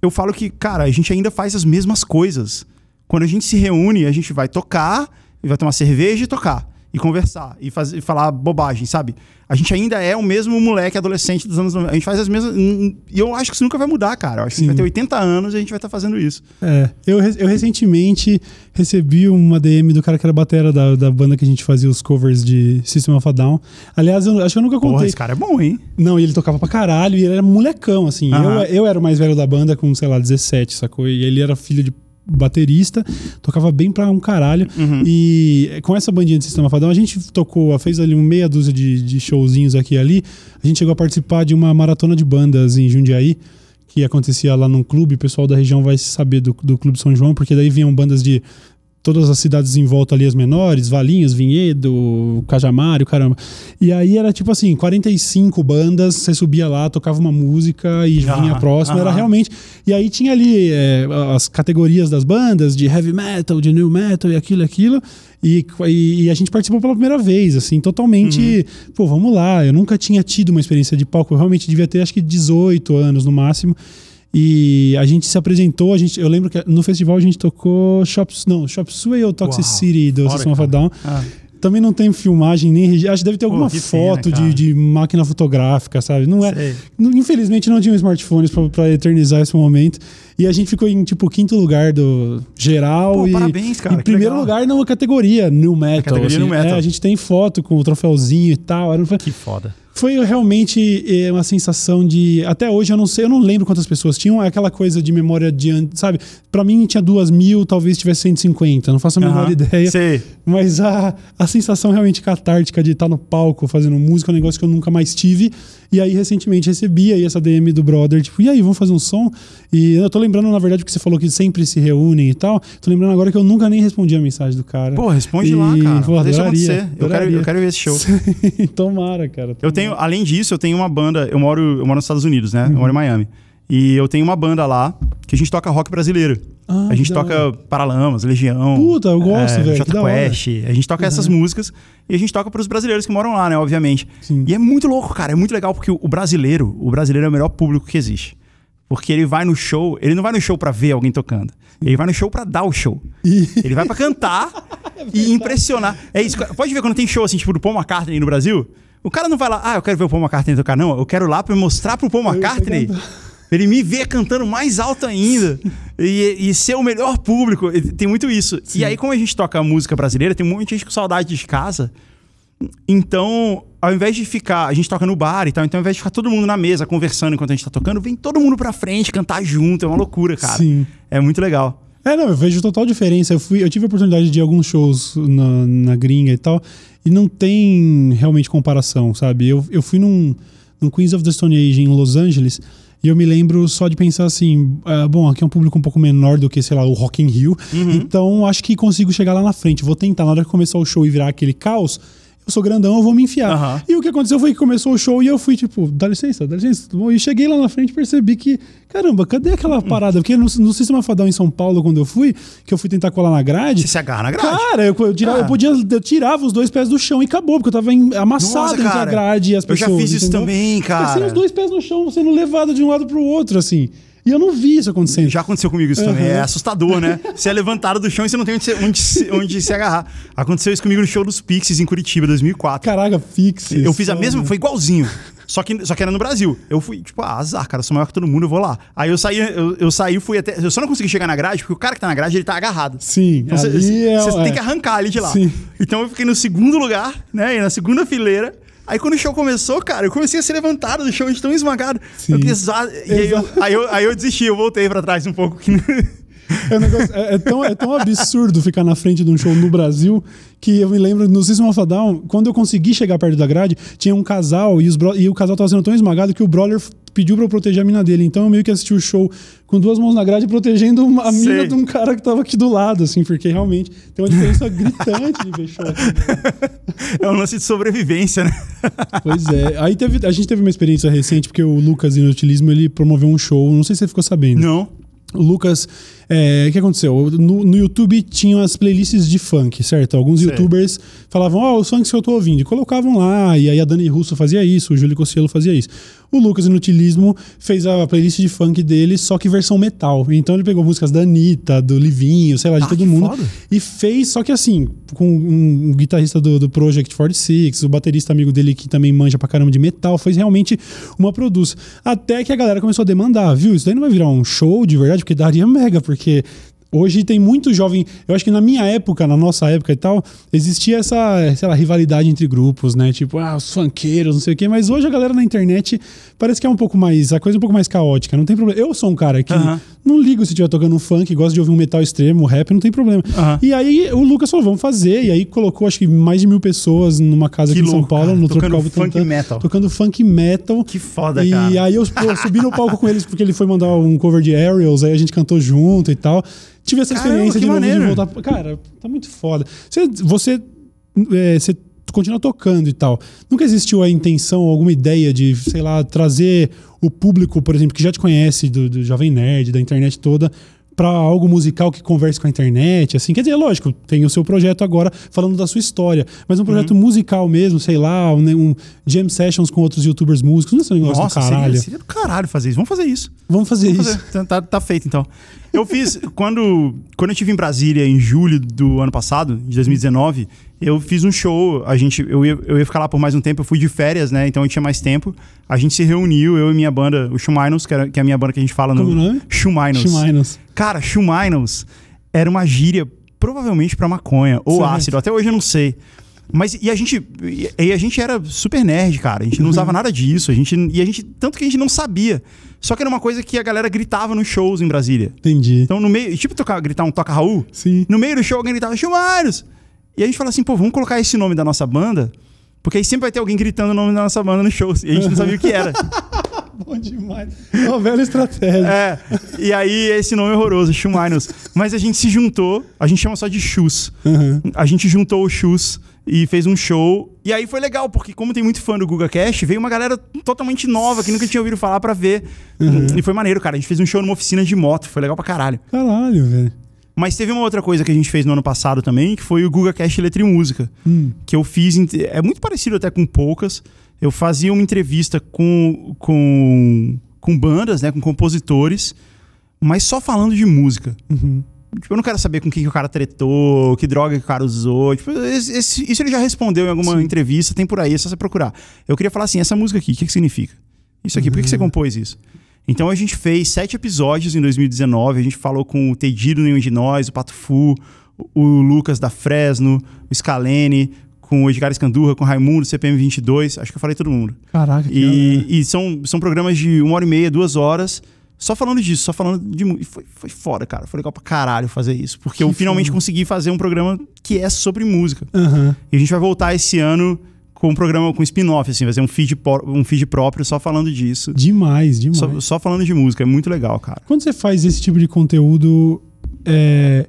eu falo que, cara, a gente ainda faz as mesmas coisas. Quando a gente se reúne, a gente vai tocar, e vai tomar cerveja e tocar. E conversar, e, fazer, e falar bobagem, sabe? A gente ainda é o mesmo moleque adolescente dos anos 90. A gente faz as mesmas. E eu acho que isso nunca vai mudar, cara. Eu acho que vai ter 80 anos e a gente vai estar fazendo isso. É, eu, eu recentemente recebi uma DM do cara que era batera da, da banda que a gente fazia os covers de System of a Down. Aliás, eu acho que eu nunca Porra, contei. esse cara é bom, hein? Não, e ele tocava pra caralho e ele era molecão, assim. Eu, eu era o mais velho da banda com, sei lá, 17, sacou? E ele era filho de baterista, tocava bem pra um caralho. Uhum. E com essa bandinha de Sistema Fadão, a gente tocou, fez ali um meia dúzia de, de showzinhos aqui e ali. A gente chegou a participar de uma maratona de bandas em Jundiaí, que acontecia lá num clube. O pessoal da região vai saber do, do Clube São João, porque daí vinham bandas de todas as cidades em volta ali, as menores, Valinhos, Vinhedo, Cajamário, caramba. E aí era tipo assim, 45 bandas, você subia lá, tocava uma música e Ah, vinha a próxima, era aham. realmente. E aí tinha ali é, as categorias das bandas, de heavy metal, de new metal e aquilo, e aquilo. E, e, e a gente participou pela primeira vez, assim, totalmente. Pô, vamos lá. Eu nunca tinha tido uma experiência de palco, eu realmente devia ter acho que 18 anos no máximo. E a gente se apresentou, a gente, eu lembro que no festival a gente tocou Shop, não, Shop Suey ou Toxicity do Foda, System of a cara. Down. Ah. Também não tem filmagem nem Acho que deve ter Pô, alguma pena, foto cara. de, de máquina fotográfica, sabe? Não é. Sei. Não- Infelizmente não tinham smartphones pra- pra eternizar esse momento. E a gente ficou em, tipo, quinto lugar do geral. Pô, e, parabéns, cara, Em primeiro legal. lugar na categoria New Metal. categoria assim. New Metal. É, a gente tem foto com o troféuzinho e tal. Era- Que foda. Foi realmente é, uma sensação de. Até hoje eu não sei, eu não lembro quantas pessoas tinham. É aquela coisa de memória de. Sabe? Pra mim tinha duas mil, talvez tivesse 150. Não faço a menor Aham. ideia. Sei. Mas a, a sensação realmente catártica de estar no palco fazendo música é um negócio que eu nunca mais tive. E aí, recentemente, recebi aí essa DM do brother, tipo, e aí, vamos fazer um som? E eu tô lembrando, na verdade, porque você falou que sempre se reúnem e tal. Tô lembrando agora que eu nunca nem respondi a mensagem do cara. Pô, responde E, lá, cara. pô, adoraria, acontecer. Eu quero, eu quero ver esse show. [LAUGHS] Tomara, cara. Eu tomara. Tenho, além disso, eu tenho uma banda. Eu moro, eu moro nos Estados Unidos, né? Eu Uhum. moro em Miami. E eu tenho uma banda lá que a gente toca rock brasileiro. Ah, a gente toca Paralamas, Legião. Puta, eu gosto, velho, que Jota hora. Uhum. Quest. A gente toca essas músicas e a gente toca para os brasileiros que moram lá, né? Obviamente. Sim. E é muito louco, cara. É muito legal porque o brasileiro, o brasileiro é o melhor público que existe. Porque ele vai no show, ele não vai no show pra ver alguém tocando. Ele vai no show pra dar o show. Ele vai pra cantar [LAUGHS] e impressionar. É isso. Pode ver quando tem show assim, tipo do Paul McCartney no Brasil? O cara não vai lá, ah, eu quero ver o Paul McCartney tocar. Não, eu quero lá pra mostrar pro Paul McCartney. Ele me ver cantando mais alto ainda. E, e ser o melhor público. Tem muito isso. E aí, como a gente toca música brasileira, tem de gente com saudade de casa. Então, ao invés de ficar, a gente toca no bar e tal, então ao invés de ficar todo mundo na mesa conversando enquanto a gente tá tocando, vem todo mundo pra frente cantar junto, é uma loucura, cara. Sim. É muito legal. É, não, eu vejo total diferença. Eu, fui, eu tive a oportunidade de ir a alguns shows na, na gringa e tal, e não tem realmente comparação, sabe? Eu, eu fui num, num Queens of the Stone Age em Los Angeles, e eu me lembro só de pensar assim: ah, bom, aqui é um público um pouco menor do que, sei lá, o Rock in Rio, então acho que consigo chegar lá na frente. Vou tentar, na hora que começar o show e virar aquele caos. Eu sou grandão, eu vou me enfiar. Aham. E o que aconteceu foi que começou o show e eu fui, tipo, dá licença, dá licença. tudo bom? E cheguei lá na frente e percebi que, caramba, cadê aquela parada? Porque no, no Sistema Fadão em São Paulo, quando eu fui, que eu fui tentar colar na grade. Você se agarra na grade. Cara, eu, eu, tirava, Ah. eu podia, eu tirava os dois pés do chão e acabou, porque eu tava em- amassado Nossa, entre a cara. grade e as Eu já pessoas. fiz isso entendeu? também, cara. os dois pés no chão, sendo levado de um lado pro outro, assim. E eu não vi isso acontecendo. Já aconteceu comigo isso também. Aham. É assustador, né? [LAUGHS] Você é levantado do chão e você não tem onde se, onde se- onde se agarrar. Aconteceu isso comigo no show dos Pixies em Curitiba, 2004. Caraca, fixe. Eu fiz a mesma, foi igualzinho. Só que, só que era no Brasil. Eu fui, tipo, ah, azar, cara, eu sou maior que todo mundo, eu vou lá. Aí eu saí, eu, eu saí, fui até. Eu só não consegui chegar na grade, porque o cara que tá na grade, ele tá agarrado. Sim, Então você é- você é. tem que arrancar ele de lá. Sim. Então eu fiquei no segundo lugar, né? E na segunda fileira. Aí quando o show começou, cara, eu comecei a ser levantado do chão de tão esmagado. Sim. Pesado. E aí eu, aí, eu, aí eu desisti, eu voltei pra trás um pouco. que- [LAUGHS] É, um negócio- é- é tão, é tão absurdo ficar na frente de um show no Brasil que eu me lembro no System of a Down, quando eu consegui chegar perto da grade, tinha um casal e, os e o casal tava sendo tão esmagado que o brother pediu pra eu proteger a mina dele. Então eu meio que assisti o show com duas mãos na grade protegendo uma- a mina de um cara que tava aqui do lado, assim, porque realmente tem uma diferença gritante de ver show. aqui, né? [LAUGHS] É um lance de sobrevivência, né? [LAUGHS] Pois é. Aí teve, a gente teve uma experiência recente, porque o Lucas Inutilismo ele promoveu um show, não sei se você ficou sabendo. Não. Lucas, é, o que aconteceu? No, no YouTube tinham as playlists de funk, certo? Alguns Sei. youtubers falavam, ó, os funks que eu tô ouvindo, e colocavam lá, e aí a Dani Russo fazia isso, o Júlio Cossielo fazia isso. O Lucas Inutilismo fez a playlist de funk dele, só que versão metal. Então ele pegou músicas da Anitta, do Livinho, sei lá, de Ah, todo mundo. foda. E fez, só que assim, com um, um guitarrista do, do Project 46, o baterista amigo dele que também manja pra caramba de metal, fez realmente uma produção. Até que a galera começou a demandar, viu? Isso daí não vai virar um show de verdade, porque daria mega, porque. Hoje tem muito jovem. Eu acho que na minha época, na nossa época e tal, existia essa, sei lá, rivalidade entre grupos, né? Tipo, ah, os funkeiros, não sei o quê. Mas hoje a galera na internet parece que é um pouco mais. A coisa é um pouco mais caótica. Não tem problema. Eu sou um cara que Aham. não ligo se estiver tocando um funk, gosto de ouvir um metal extremo, rap, não tem problema. Aham. E aí o Lucas falou, vamos fazer. E aí colocou, acho que mais de mil pessoas numa casa Que aqui em São Paulo, cara. no Tocando Tropical funk Butantã, metal. Tocando funk metal. Que foda, e cara. aí eu, pô, subi no palco com eles porque ele foi mandar um cover de Aerials, aí a gente cantou junto e tal. Tive essa Caramba, experiência de novo de maneiro. voltar. Cara, tá muito foda. Você, você, é, você continua tocando e tal. Nunca existiu a intenção, alguma ideia de, sei lá, trazer o público, por exemplo, que já te conhece do, do Jovem Nerd, da internet toda, pra algo musical que converse com a internet, assim. Quer dizer, lógico, tem o seu projeto agora falando da sua história, mas um projeto Uhum. musical mesmo, sei lá, um, um jam sessions com outros youtubers músicos, não é esse negócio Nossa, do caralho. seria, seria do caralho fazer isso. Vamos fazer isso. Vamos fazer Vamos isso. fazer. Tá, tá- tá feito, então. Eu fiz, quando, quando eu estive em Brasília em julho do ano passado, de 2019, eu fiz um show. A gente, eu, ia, eu ia ficar lá por mais um tempo, eu fui de férias, né? Então eu tinha mais tempo. A gente se reuniu, eu e minha banda, o Shumainos, que, era- que é a minha banda que a gente fala Como no. nome? Shumainos. Shumainos. Cara, Shumainos era uma gíria provavelmente pra maconha ou Certo. ácido, até hoje eu não sei. Mas e a gente e, a gente era super nerd, cara. A gente não Uhum. usava nada disso, a gente e a gente tanto que a gente não sabia. Só que era uma coisa que a galera gritava nos shows em Brasília. Entendi. Então no meio, tipo tocar, gritar um toca Raul, Sim. no meio do show alguém gritava Shumainos. E a gente fala assim, pô, vamos colocar esse nome da nossa banda, porque aí sempre vai ter alguém gritando o nome da nossa banda nos shows. E a gente não sabia o que era. [LAUGHS] Bom demais. É uma velha estratégia. É, e aí esse nome é horroroso, Shumainos. Mas a gente se juntou, a gente chama só de Chus. Uhum. A gente juntou o Chus e fez um show. E aí foi legal, porque como tem muito fã do Guga Cash, veio uma galera totalmente nova que nunca tinha ouvido falar pra ver. E foi maneiro, cara. A gente fez um show numa oficina de moto, foi legal pra caralho. Caralho, velho. Mas teve uma outra coisa que a gente fez no ano passado também, que foi o Guga Cash Letra e Música. Hum. Que eu fiz. É muito parecido até com poucas. Eu fazia uma entrevista com, com, com bandas, né? Com compositores, mas só falando de música. Uhum. Tipo, eu não quero saber com quem que o cara tretou, que droga que o cara usou. Tipo, esse- isso ele já respondeu em alguma entrevista, tem por aí, é só você procurar. Eu queria falar assim, essa música aqui, o que, que significa? Isso aqui, por que, que você compôs isso? Então a gente fez sete episódios em 2019, a gente falou com o Teidido Nenhum de Nós, o Pato Fu, o Lucas da Fresno, o Scalene, com o Edgar Escandurra, com o Raimundo, CPM 22, acho que eu falei todo mundo. Caraca, que. E, e são, são programas de uma hora e meia, duas horas, só falando disso, só falando de música. Foi, foi foda, cara. Foi legal pra caralho fazer isso. Porque eu Que finalmente foda. consegui fazer um programa que é sobre música. Aham. E a gente vai voltar esse ano com um programa com spin-off, assim, vai ser um feed, por- um feed próprio só falando disso. Demais, demais. Só, só falando de música. É muito legal, cara. Quando você faz esse tipo de conteúdo, é,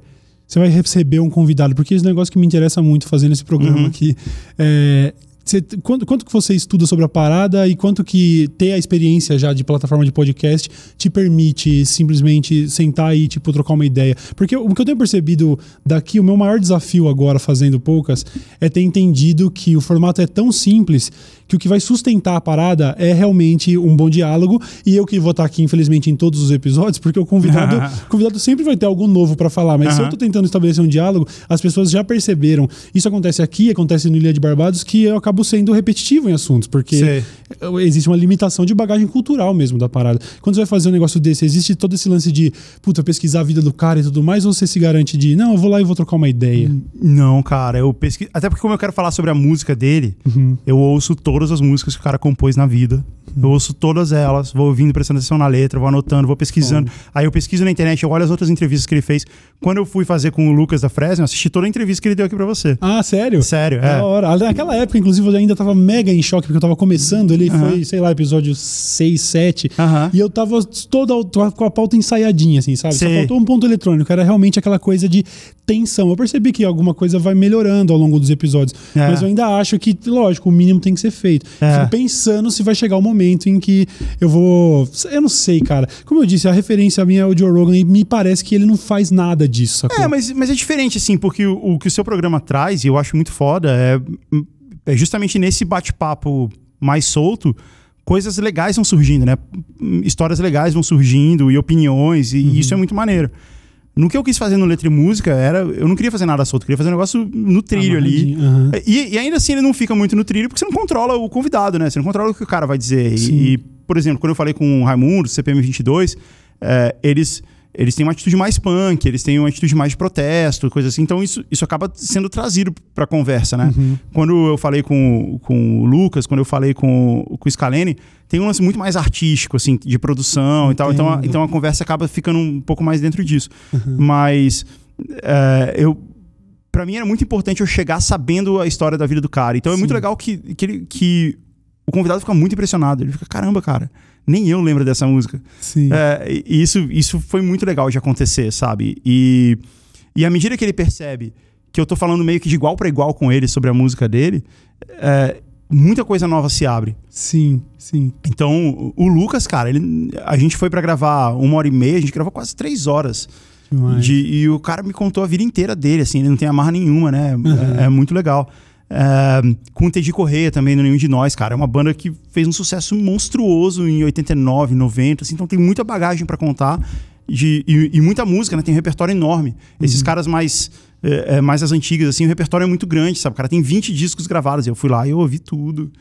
você vai receber um convidado, porque esse negócio que me interessa muito fazendo esse programa Uhum. aqui. É, você- quanto, quanto que você estuda sobre a parada e quanto que ter a experiência já de plataforma de podcast te permite simplesmente sentar e tipo trocar uma ideia? Porque o que eu tenho percebido daqui, o meu maior desafio agora fazendo poucas é ter entendido que o formato é tão simples que o que vai sustentar a parada é realmente um bom diálogo e eu que vou estar aqui infelizmente em todos os episódios, porque o convidado, [LAUGHS] o convidado sempre vai ter algo novo para falar, mas se eu tô tentando estabelecer um diálogo, as pessoas já perceberam. Isso acontece aqui, acontece no Ilha de Barbados, que eu acabo sendo repetitivo em assuntos, porque Sei. existe uma limitação de bagagem cultural mesmo da parada. Quando você vai fazer um negócio desse, existe todo esse lance de, puta, pesquisar a vida do cara e tudo mais, ou você se garante de, não, eu vou lá e vou trocar uma ideia. Não, cara, eu pesquiso. Até porque, como eu quero falar sobre a música dele, Uhum. eu ouço todas as músicas que o cara compôs na vida. Eu ouço todas elas, vou ouvindo, prestando atenção na letra, vou anotando, vou pesquisando. Aí eu pesquiso na internet, eu olho as outras entrevistas que ele fez. Quando eu fui fazer com o Lucas da Fresno, eu assisti toda a entrevista que ele deu aqui pra você. Ah, sério? Sério, é. Da hora. Naquela época, inclusive, eu ainda tava mega em choque, porque eu tava começando. Ele foi, sei lá, episódio 6, 7. Aham. E eu tava toda com a pauta ensaiadinha, assim, sabe? Só Sei. faltou um ponto eletrônico. Era realmente aquela coisa de tensão. Eu percebi que alguma coisa vai melhorando ao longo dos episódios. É. Mas eu ainda acho que, lógico, o mínimo tem que ser feito. É. Fico pensando se vai chegar o momento em que eu vou. Eu não sei, cara. Como eu disse, a referência minha é o Joe Rogan e me parece que ele não faz nada disso, sacou? É, mas, mas é diferente, assim, porque o, o que o seu programa traz, e eu acho muito foda, é, é justamente nesse bate-papo mais solto, coisas legais vão surgindo, né? Histórias legais vão surgindo e opiniões, e Uhum. isso é muito maneiro. No que eu quis fazer no Letra e Música, era, eu não queria fazer nada solto, eu queria fazer um negócio no trilho ali. Aham. E, e ainda assim ele não fica muito no trilho, porque você não controla o convidado, né? Você não controla o que o cara vai dizer. E, e, por exemplo, quando eu falei com o Raimundo, CPM 22, é, eles, eles têm uma atitude mais punk, eles têm uma atitude mais de protesto, coisa assim. Então isso, isso acaba sendo trazido pra conversa, né? Quando eu falei com, com o Lucas, quando eu falei com, com o Scalene, tem um lance muito mais artístico, assim, de produção e tal. Então a, Entendo. então a conversa acaba ficando um pouco mais dentro disso. Mas é, eu Pra mim era muito importante eu chegar sabendo a história da vida do cara. Então é muito Sim. legal que, que, ele- que o convidado fica muito impressionado. Ele fica, caramba, cara, nem eu lembro dessa música. Sim. É, e isso, isso foi muito legal de acontecer, sabe? E, e à medida que ele percebe que eu tô falando meio que de igual para igual com ele sobre a música dele, é, muita coisa nova se abre. Sim, sim. Então, o Lucas, cara, ele, a gente foi pra gravar uma hora e meia, a gente gravou quase três horas. De, e o cara me contou a vida inteira dele, assim, ele não tem amarra nenhuma, né? É, é muito legal. Com o Teddy Correia também, no Nenhum de Nós, cara. É uma banda que fez um sucesso monstruoso em 89, 90, assim, então tem muita bagagem pra contar de, e, e muita música, né? Tem um repertório enorme. Esses caras mais, é, é, mais as antigas, assim, o repertório é muito grande, sabe? O cara tem 20 discos gravados. Eu fui lá e eu ouvi tudo.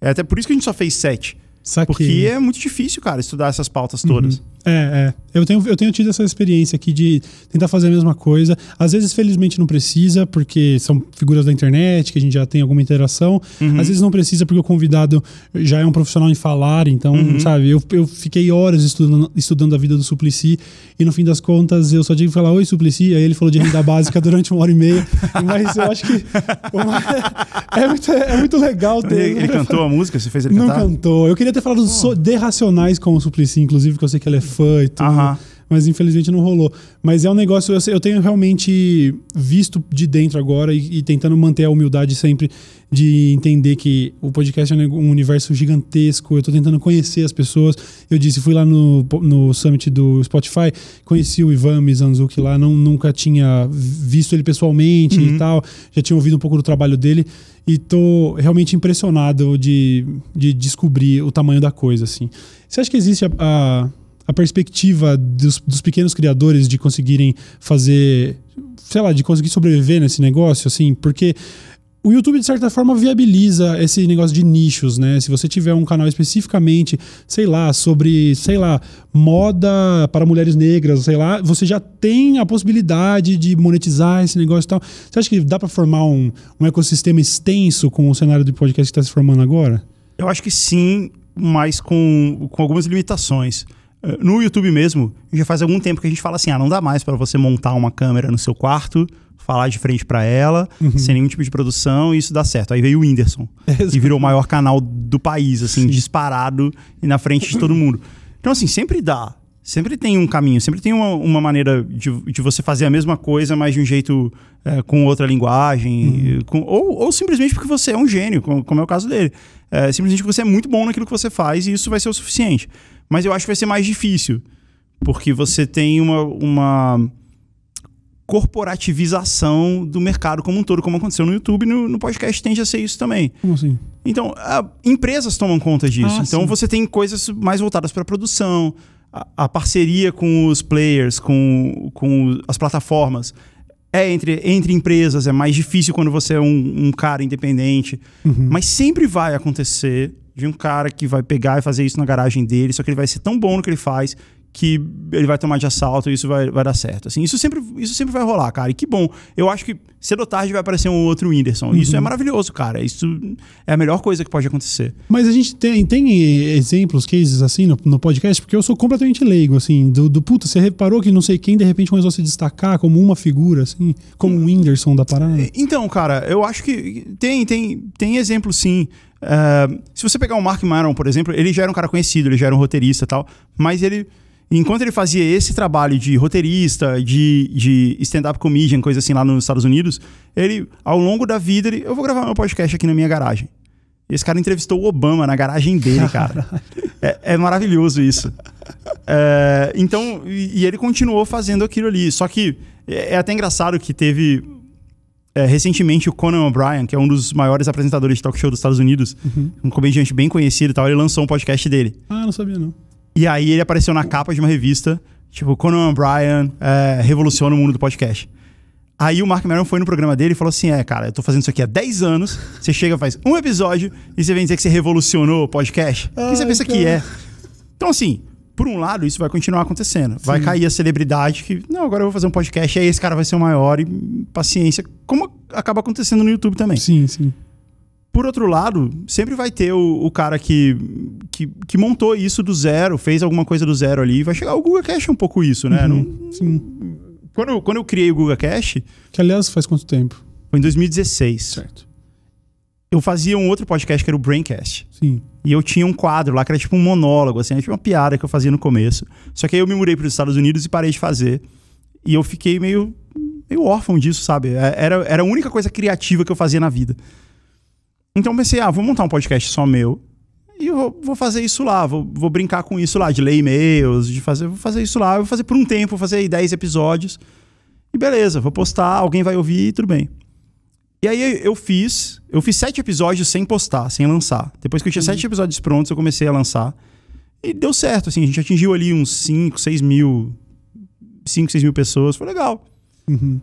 É até por isso que a gente só fez sete. Saquei. Porque é muito difícil, cara, estudar essas pautas todas. É, é. Eu tenho, eu tenho tido essa experiência aqui de tentar fazer a mesma coisa. Às vezes, felizmente, não precisa, porque são figuras da internet, que a gente já tem alguma interação. Às vezes não precisa, porque o convidado já é um profissional em falar. Então, sabe, eu, eu fiquei horas estudando, estudando a vida do Suplicy e no fim das contas eu só tive que falar Oi, Suplicy. Aí ele falou de renda básica [LAUGHS] durante uma hora e meia. Mas eu acho que [LAUGHS] é, muito, é muito legal ter. Ele, ele [LAUGHS] cantou a música? Você fez ele Não cantar? cantou. Eu queria ter falado so- de Racionais com o Suplicy, inclusive, que eu sei que ele é fã e tudo. Aham. Mas infelizmente não rolou. Mas é um negócio, eu, eu tenho realmente visto de dentro agora e, e tentando manter a humildade sempre de entender que o podcast é um universo gigantesco. Eu tô tentando conhecer as pessoas. Eu disse, fui lá no, no summit do Spotify, conheci o Ivan Mizanzuki lá, não, nunca tinha visto ele pessoalmente e tal. Já tinha ouvido um pouco do trabalho dele. E tô realmente impressionado de, de descobrir o tamanho da coisa, assim. Você acha que existe a, a, a perspectiva dos, dos pequenos criadores de conseguirem fazer, sei lá, de conseguir sobreviver nesse negócio, assim? Porque o YouTube, de certa forma, viabiliza esse negócio de nichos, né? Se você tiver um canal especificamente, sei lá, sobre, sei lá, moda para mulheres negras, sei lá, você já tem a possibilidade de monetizar esse negócio e tal. Você acha que dá para formar um, um ecossistema extenso com o cenário de podcast que está se formando agora? Eu acho que sim, mas com, com algumas limitações. Eh, No YouTube mesmo, já faz algum tempo que a gente fala assim: ah, não dá mais para você montar uma câmera no seu quarto, falar de frente para ela, sem nenhum tipo de produção, e isso dá certo. Aí veio o Whindersson [LAUGHS] e virou o maior canal do país, assim, disparado e na frente de todo [LAUGHS] mundo. Então, assim, sempre dá. Sempre tem um caminho, sempre tem uma, uma maneira de, de você fazer a mesma coisa, mas de um jeito eh, com outra linguagem. com- ou, ou simplesmente porque você é um gênio, como, como é o caso dele. É, simplesmente porque você é muito bom naquilo que você faz e isso vai ser o suficiente. Mas eu acho que vai ser mais difícil, porque você tem uma, uma corporativização do mercado como um todo, como aconteceu no YouTube, no, no podcast tende a ser isso também. Como assim? Então, a- empresas tomam conta disso. Ah, então, sim. você tem coisas mais voltadas para produção, a, a parceria com os players, com, com as plataformas. É entre, entre empresas, é mais difícil quando você é um, um cara independente. Mas sempre vai acontecer de um cara que vai pegar e fazer isso na garagem dele, só que ele vai ser tão bom no que ele faz que ele vai tomar de assalto e isso vai, vai dar certo. Assim, isso, sempre, isso sempre vai rolar, cara. E que bom. Eu acho que cedo ou tarde vai aparecer um outro Whindersson. Isso é maravilhoso, cara. Isso é a melhor coisa que pode acontecer. Mas a gente tem, tem exemplos, cases assim no, no podcast, porque eu sou completamente leigo, assim, do, do puta, você reparou que não sei quem de repente começou a se destacar como uma figura, assim, como o Whindersson da parada? Então, cara, eu acho que tem, tem, tem exemplo sim. É, se você pegar o Mark Maron, por exemplo, ele já era um cara conhecido, ele já era um roteirista e tal, mas ele, enquanto ele fazia esse trabalho de roteirista, de, de stand-up comedian, coisa assim lá nos Estados Unidos, ele, ao longo da vida, ele, eu vou gravar meu podcast aqui na minha garagem. Esse cara entrevistou o Obama na garagem dele, cara. é, é maravilhoso isso. É, então, e, e ele continuou fazendo aquilo ali. Só que é, é até engraçado que teve é, recentemente o Conan O'Brien, que é um dos maiores apresentadores de talk show dos Estados Unidos, um comediante bem conhecido e tal, ele lançou um podcast dele. Ah, não sabia não. E aí ele apareceu na capa de uma revista, tipo, Conan O'Brien é, revoluciona o mundo do podcast. Aí o Mark Maron foi no programa dele e falou assim: É, cara, eu tô fazendo isso aqui há 10 anos. Você chega, faz um episódio e você vem dizer que você revolucionou o podcast. O que você pensa que cara. é? Então, assim, por um lado, isso vai continuar acontecendo. Vai cair a celebridade que, não, agora eu vou fazer um podcast, aí esse cara vai ser o maior e paciência. Como acaba acontecendo no YouTube também. Sim, sim. Por outro lado, sempre vai ter o, o cara que, que, que montou isso do zero, fez alguma coisa do zero ali. Vai chegar o Google Cash é um pouco isso, né? Não- Sim. quando, eu- quando eu criei o Google Cash, Que aliás faz quanto tempo? foi em 2016. Certo. Eu fazia um outro podcast que era o Braincast. Sim. E eu tinha um quadro lá que era tipo um monólogo, assim, era tipo uma piada que eu fazia no começo. Só que aí eu me mudei para os Estados Unidos e parei de fazer. E eu fiquei meio, meio órfão disso, sabe? É- Era, era a única coisa criativa que eu fazia na vida. Então pensei, ah, vou montar um podcast só meu. E vou, vou fazer isso lá, vou, vou brincar com isso lá, de ler e-mails, de fazer, vou fazer isso lá, vou fazer por um tempo, vou fazer aí 10 episódios. E beleza, vou postar, alguém vai ouvir, tudo bem. E aí eu fiz, eu fiz sete episódios sem postar, sem lançar. Depois que eu tinha Uhum. sete episódios prontos, eu comecei a lançar. E deu certo, assim, a gente atingiu ali uns 5, 6 mil, 5, 6 mil pessoas, foi legal. Uhum.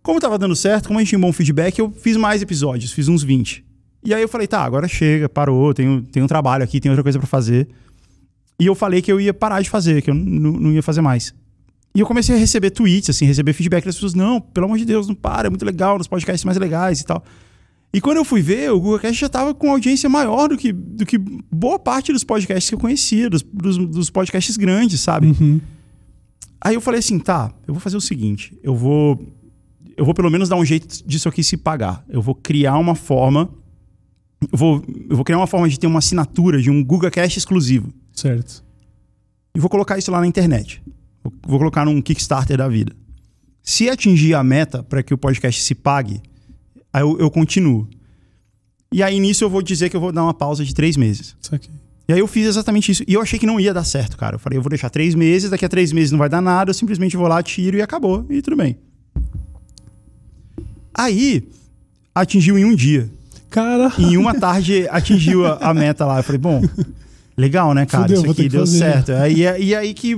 Como tava dando certo, como a gente tinha um bom feedback, eu fiz mais episódios, fiz uns 20. E aí eu falei, tá, agora chega, parou, tenho, tenho um trabalho aqui, tem outra coisa pra fazer. E eu falei que eu ia parar de fazer, que eu não, ia fazer mais. E eu comecei a receber tweets, assim, receber feedback das pessoas, não, pelo amor de Deus, não para, é muito legal, nos podcasts mais legais e tal. E quando eu fui ver, o GugaCast já tava com audiência maior do que, do que boa parte dos podcasts que eu conhecia, dos, dos, dos podcasts grandes, sabe? Uhum. Aí eu falei assim, tá, eu vou fazer o seguinte, eu vou eu vou pelo menos dar um jeito disso aqui se pagar. Eu vou criar uma forma vou, eu vou criar uma forma de ter uma assinatura de um Google Cash exclusivo. Certo. E vou colocar isso lá na internet. Vou, colocar num Kickstarter da vida. Se atingir a meta para que o podcast se pague, aí eu, eu continuo. E aí nisso eu vou dizer que eu vou dar uma pausa de três meses. Isso aqui. E aí eu fiz exatamente isso. E eu achei que não ia dar certo, cara. Eu falei, eu vou deixar três meses, daqui a três meses não vai dar nada, eu simplesmente vou lá, tiro e acabou. E tudo bem. Aí, atingiu em um dia. Cara, Em uma tarde, atingiu a, a meta lá. Eu falei, bom, legal, né, cara? Fudeu, Isso aqui deu fazer. certo. Aí, e aí que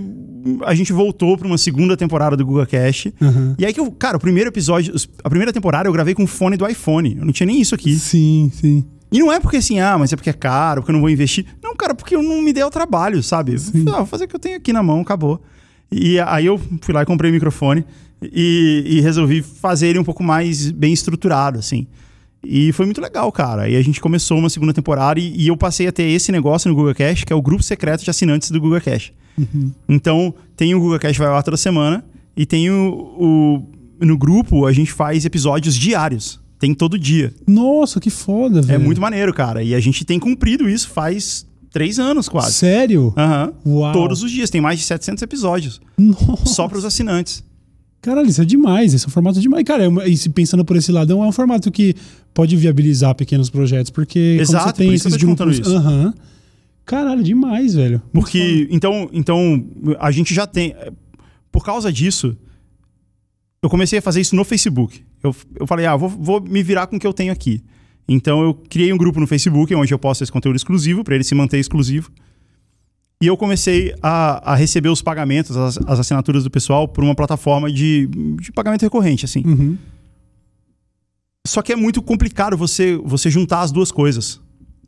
a gente voltou para uma segunda temporada do Google Cash. Uhum. E aí que eu, cara, o primeiro episódio, a primeira temporada eu gravei com o fone do iPhone. Eu não tinha nem isso aqui. sim, sim. E não é porque assim, ah, mas é porque é caro, porque eu não vou investir. Não, cara, porque eu não me dei o trabalho, sabe? Ah, vou fazer o que eu tenho aqui na mão, acabou. E aí eu fui lá e comprei o microfone e, e resolvi fazer ele um pouco mais bem estruturado, assim. E foi muito legal, cara. E a gente começou uma segunda temporada e, e eu passei a ter esse negócio no Google Cash, que é o grupo secreto de assinantes do Google Cash. Então, tem o Google Cash vai ar toda semana e tem o, o- No grupo, a gente faz episódios diários. Tem todo dia. Nossa, que foda, velho. É muito maneiro, cara. E a gente tem cumprido isso faz três anos quase. Sério? Aham. Uau. Todos os dias. Tem mais de 700 episódios. Nossa. Só para os assinantes. Caralho, isso é demais. Esse é um formato demais. Cara, é uma- e se pensando por esse lado, é um formato que pode viabilizar pequenos projetos, porque Exato, você tem esses grupos. isso. Aham. Caralho, demais, velho. Muito Porque, então, então, a gente já tem. Por causa disso, eu comecei a fazer isso no Facebook. Eu, eu falei, ah, vou, vou me virar com o que eu tenho aqui. Então, eu criei um grupo no Facebook onde eu posto esse conteúdo exclusivo, para ele se manter exclusivo. E eu comecei a, a receber os pagamentos, as, as assinaturas do pessoal, por uma plataforma de, de pagamento recorrente, assim. Uhum. Só que é muito complicado você, você juntar as duas coisas.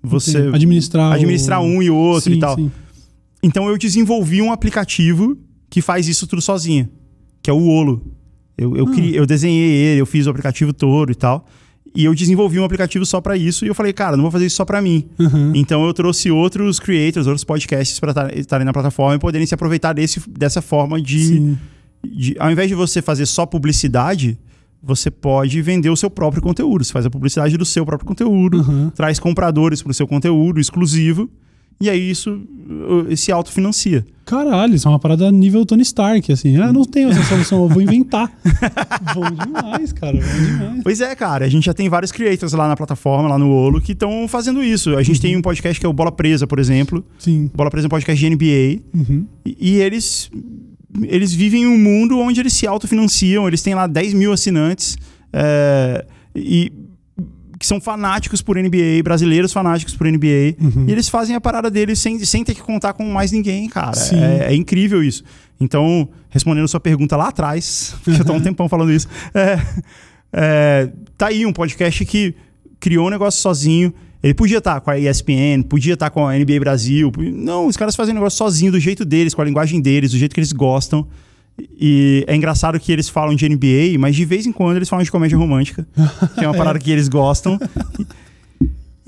Você Entendi. administrar, administrar o- um e o outro Sim, e tal. sim. Então eu desenvolvi um aplicativo que faz isso tudo sozinho, que é o Olo. Eu, eu, Ah. criei- eu desenhei ele, eu fiz o aplicativo todo e tal. E eu desenvolvi um aplicativo só pra isso. E eu falei, cara, não vou fazer isso só pra mim. Uhum. Então eu trouxe outros creators, outros podcasts pra estarem na plataforma e poderem se aproveitar desse, dessa forma de, de- Ao invés de você fazer só publicidade, você pode vender o seu próprio conteúdo. Você faz a publicidade do seu próprio conteúdo Uhum. traz compradores para o seu conteúdo exclusivo e aí isso se autofinancia. Caralho, isso é uma parada nível Tony Stark, assim. Ah, não tenho essa solução, eu vou inventar. [LAUGHS] bom demais, cara. Bom demais. Pois é, cara, a gente já tem vários creators lá na plataforma, lá no Olo, que estão fazendo isso. A gente tem um podcast que é o Bola Presa, por exemplo. Sim. Bola Presa é um podcast de NBA. Uhum. E, e eles, eles vivem um mundo onde eles se autofinanciam, eles têm lá 10 mil assinantes é, e que são fanáticos por NBA, brasileiros fanáticos por NBA, Uhum. e eles fazem a parada deles sem, sem ter que contar com mais ninguém, cara. É, é incrível isso. Então, respondendo a sua pergunta lá atrás, [LAUGHS] porque eu tô um tempão falando isso, é, é, tá aí um podcast que criou um negócio sozinho. Ele podia estar com a ESPN, podia estar com a NBA Brasil. Não, os caras fazem o negócio sozinho, do jeito deles, com a linguagem deles, do jeito que eles gostam. E é engraçado que eles falam de NBA, mas de vez em quando eles falam de comédia romântica, [LAUGHS] que é uma parada que eles gostam. E,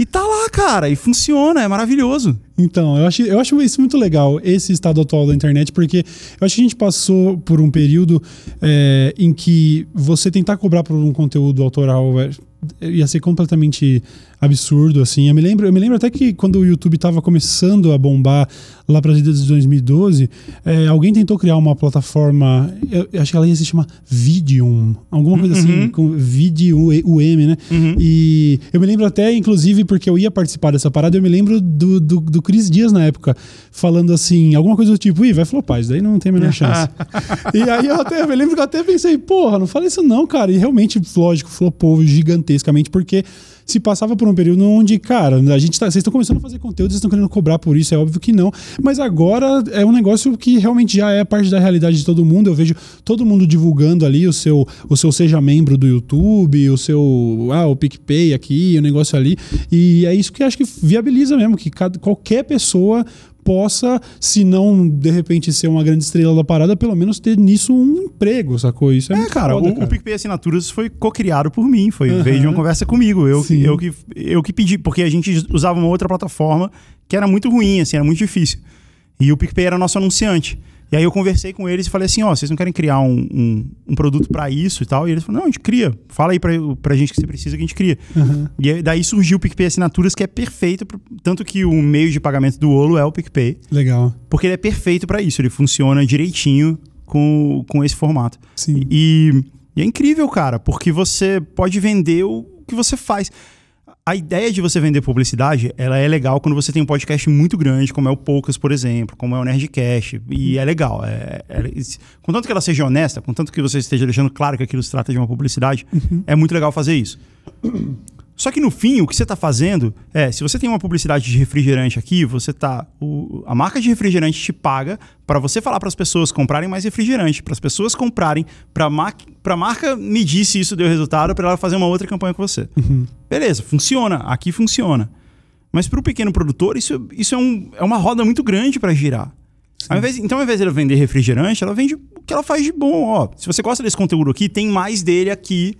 e tá lá, cara, e funciona, é maravilhoso. Então, eu acho, eu acho isso muito legal, esse estado atual da internet, porque eu acho que a gente passou por um período é, em que você tentar cobrar por um conteúdo autoral é, ia ser completamente absurdo, assim. Eu me lembro, eu me lembro até que quando o YouTube estava começando a bombar lá para as idas de 2012, é, alguém tentou criar uma plataforma, eu, eu acho que ela ia se chamar Vidium, alguma coisa assim, Uhum. com Vidium, UM, né? Uhum. E eu me lembro até, inclusive, porque eu ia participar dessa parada, eu me lembro do, do, do Cris Dias na época, falando assim, alguma coisa do tipo, ih, vai flopar, isso daí não tem a menor chance. [LAUGHS] e aí eu até, eu me lembro que eu até pensei, porra, não fala isso não, cara. E realmente, lógico, flopou gigantescamente, porque se passava por um período onde, cara, a gente tá, vocês estão começando a fazer conteúdo, vocês estão querendo cobrar por isso, é óbvio que não. Mas agora é um negócio que realmente já é parte da realidade de todo mundo. Eu vejo todo mundo divulgando ali o seu, o seu seja membro do YouTube, o seu, ah, o PicPay aqui, o negócio ali. E é isso que acho que viabiliza mesmo, que cada, qualquer pessoa possa, se não de repente ser uma grande estrela da parada, pelo menos ter nisso um emprego, sacou? Isso é, É, cara, foda, o, o PicPay Assinaturas foi co-criado por mim, foi Aham. veio de uma conversa comigo. Eu, Sim. eu, que, eu que pedi, porque a gente usava uma outra plataforma que era muito ruim, assim, era muito difícil. E o PicPay era nosso anunciante. E aí eu conversei com eles e falei assim, ó, vocês não querem criar um, um, um produto pra isso e tal? E eles falaram, não, a gente cria. Fala aí pra, pra gente que você precisa que a gente cria. Aham. E aí, daí surgiu o PicPay Assinaturas, que é perfeito, pro- tanto que o meio de pagamento do Olo é o PicPay, Legal. porque ele é perfeito pra isso, ele funciona direitinho com, com esse formato. Sim. E, e é incrível, cara, porque você pode vender o que você faz. A ideia de você vender publicidade, ela é legal quando você tem um podcast muito grande, como é o Poucas, por exemplo, como é o Nerdcast, e é legal. É, é- contanto que ela seja honesta, contanto que você esteja deixando claro que aquilo se trata de uma publicidade, é muito legal fazer isso. Só que no fim, o que você está fazendo é, se você tem uma publicidade de refrigerante aqui, você tá. o- a marca de refrigerante te paga para você falar para as pessoas comprarem mais refrigerante, para as pessoas comprarem, para a marca medir se isso deu resultado, para ela fazer uma outra campanha com você. Beleza, funciona, aqui funciona. Mas para o pequeno produtor, isso, isso é, um, é uma roda muito grande para girar. Ao invés, então, ao invés de ela vender refrigerante, ela vende o que ela faz de bom. Ó, se você gosta desse conteúdo aqui, tem mais dele aqui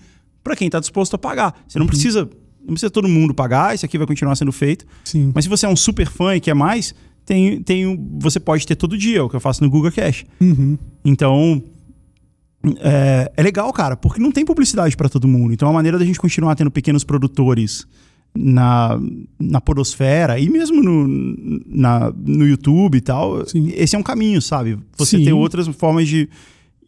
para quem está disposto a pagar. Você não precisa, não precisa todo mundo pagar, isso aqui vai continuar sendo feito. Sim. Mas se você é um super fã e quer mais, tem, tem, você pode ter todo dia, é o que eu faço no Google Cash. Uhum. Então, é, é legal, cara, porque não tem publicidade para todo mundo. Então, a maneira da gente continuar tendo pequenos produtores na, na podosfera e mesmo no, na, no YouTube e tal, Sim. esse é um caminho, sabe? Você Sim. ter outras formas de,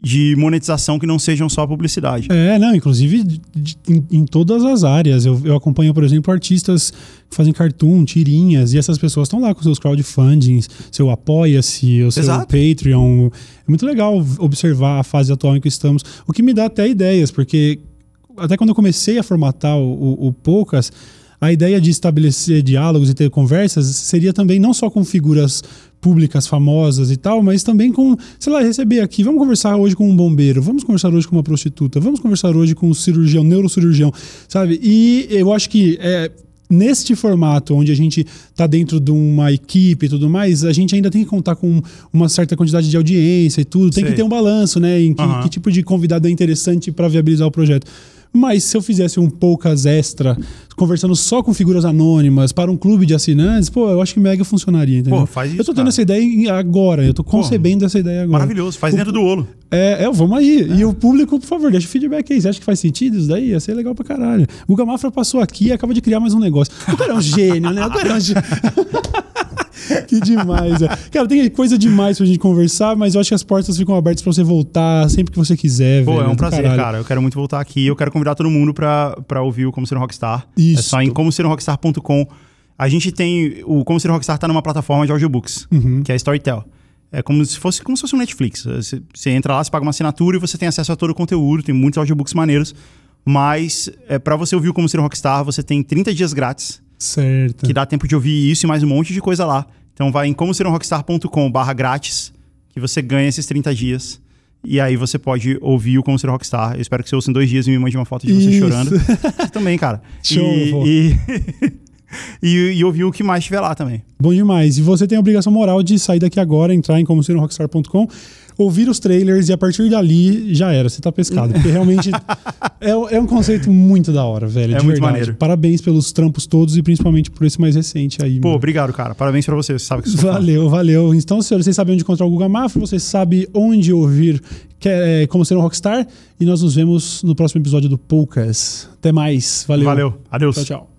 de monetização que não sejam só publicidade. É, não, inclusive de- de- em, em todas as áreas. Eu, eu acompanho, por exemplo, artistas que fazem cartoon, tirinhas, e essas pessoas estão lá com seus crowdfundings, seu Apoia-se, o seu Exato. Patreon. É muito legal observar a fase atual em que estamos. O que me dá até ideias, porque até quando eu comecei a formatar o, o, o Poucas, a ideia de estabelecer diálogos e ter conversas seria também não só com figuras públicas famosas e tal, mas também com, sei lá, receber aqui, vamos conversar hoje com um bombeiro, vamos conversar hoje com uma prostituta, vamos conversar hoje com um cirurgião, neurocirurgião, sabe? E eu acho que é, neste formato, onde a gente está dentro de uma equipe e tudo mais, a gente ainda tem que contar com uma certa quantidade de audiência e tudo, tem Sei. que ter um balanço, né? Em que, Aham. que tipo de convidado é interessante para viabilizar o projeto. Mas se eu fizesse um poucas extra, conversando só com figuras anônimas para um clube de assinantes, pô, eu acho que mega funcionaria, entendeu? Pô, faz eu isso, tô tendo cara. essa ideia agora, eu tô concebendo essa ideia agora. Maravilhoso, faz dentro do Olo. É, é, vamos aí. E o público, por favor, deixa o feedback aí. Você acha que faz sentido isso daí? Ia ser legal pra caralho. O Guga Mafra passou aqui e acaba de criar mais um negócio. O cara é um gênio, né? O cara é um gênio. [LAUGHS] [LAUGHS] que demais. é. Cara, tem coisa demais pra gente conversar, mas eu acho que as portas ficam abertas pra você voltar sempre que você quiser. Pô, velho, é um prazer, caralho. cara. Eu quero muito voltar aqui. Eu quero convidar todo mundo pra, pra ouvir o Como Ser um Rockstar. Isso. É só em comoserumrockstar.com. A gente tem. O Como Ser um Rockstar tá numa plataforma de audiobooks, Uhum. que é a Storytel. É como se fosse como se fosse um Netflix. Você, você entra lá, você paga uma assinatura e você tem acesso a todo o conteúdo. Tem muitos audiobooks maneiros. Mas é, para você ouvir o Como Ser um Rockstar, você tem 30 dias grátis Certo. que dá tempo de ouvir isso e mais um monte de coisa lá. Então vai em comoserumrockstar.com barra grátis que você ganha esses 30 dias. E aí você pode ouvir o Como Ser um Rockstar. Eu espero que você ouça em dois dias e me mande uma foto de você Isso. chorando. Você também, cara. [LAUGHS] Show, e, e, [LAUGHS] e, e ouvir o que mais tiver lá também. Bom demais. E você tem a obrigação moral de sair daqui agora, entrar em como ser um rockstar.com, ouvir os trailers e a partir dali já era, você tá pescado. Porque realmente [LAUGHS] é, é um conceito muito da hora, velho. É de muito verdade. maneiro. Parabéns pelos trampos todos e principalmente por esse mais recente aí. Pô, mano. obrigado, cara. Parabéns pra você. Você sabe que sou fã. Valeu, valeu. Então, senhores, vocês sabem onde encontrar o Guga Mafra, você sabe onde ouvir que é, como ser um rockstar. E nós nos vemos no próximo episódio do Poucas. Até mais. Valeu. Valeu. Adeus. Tchau, tchau.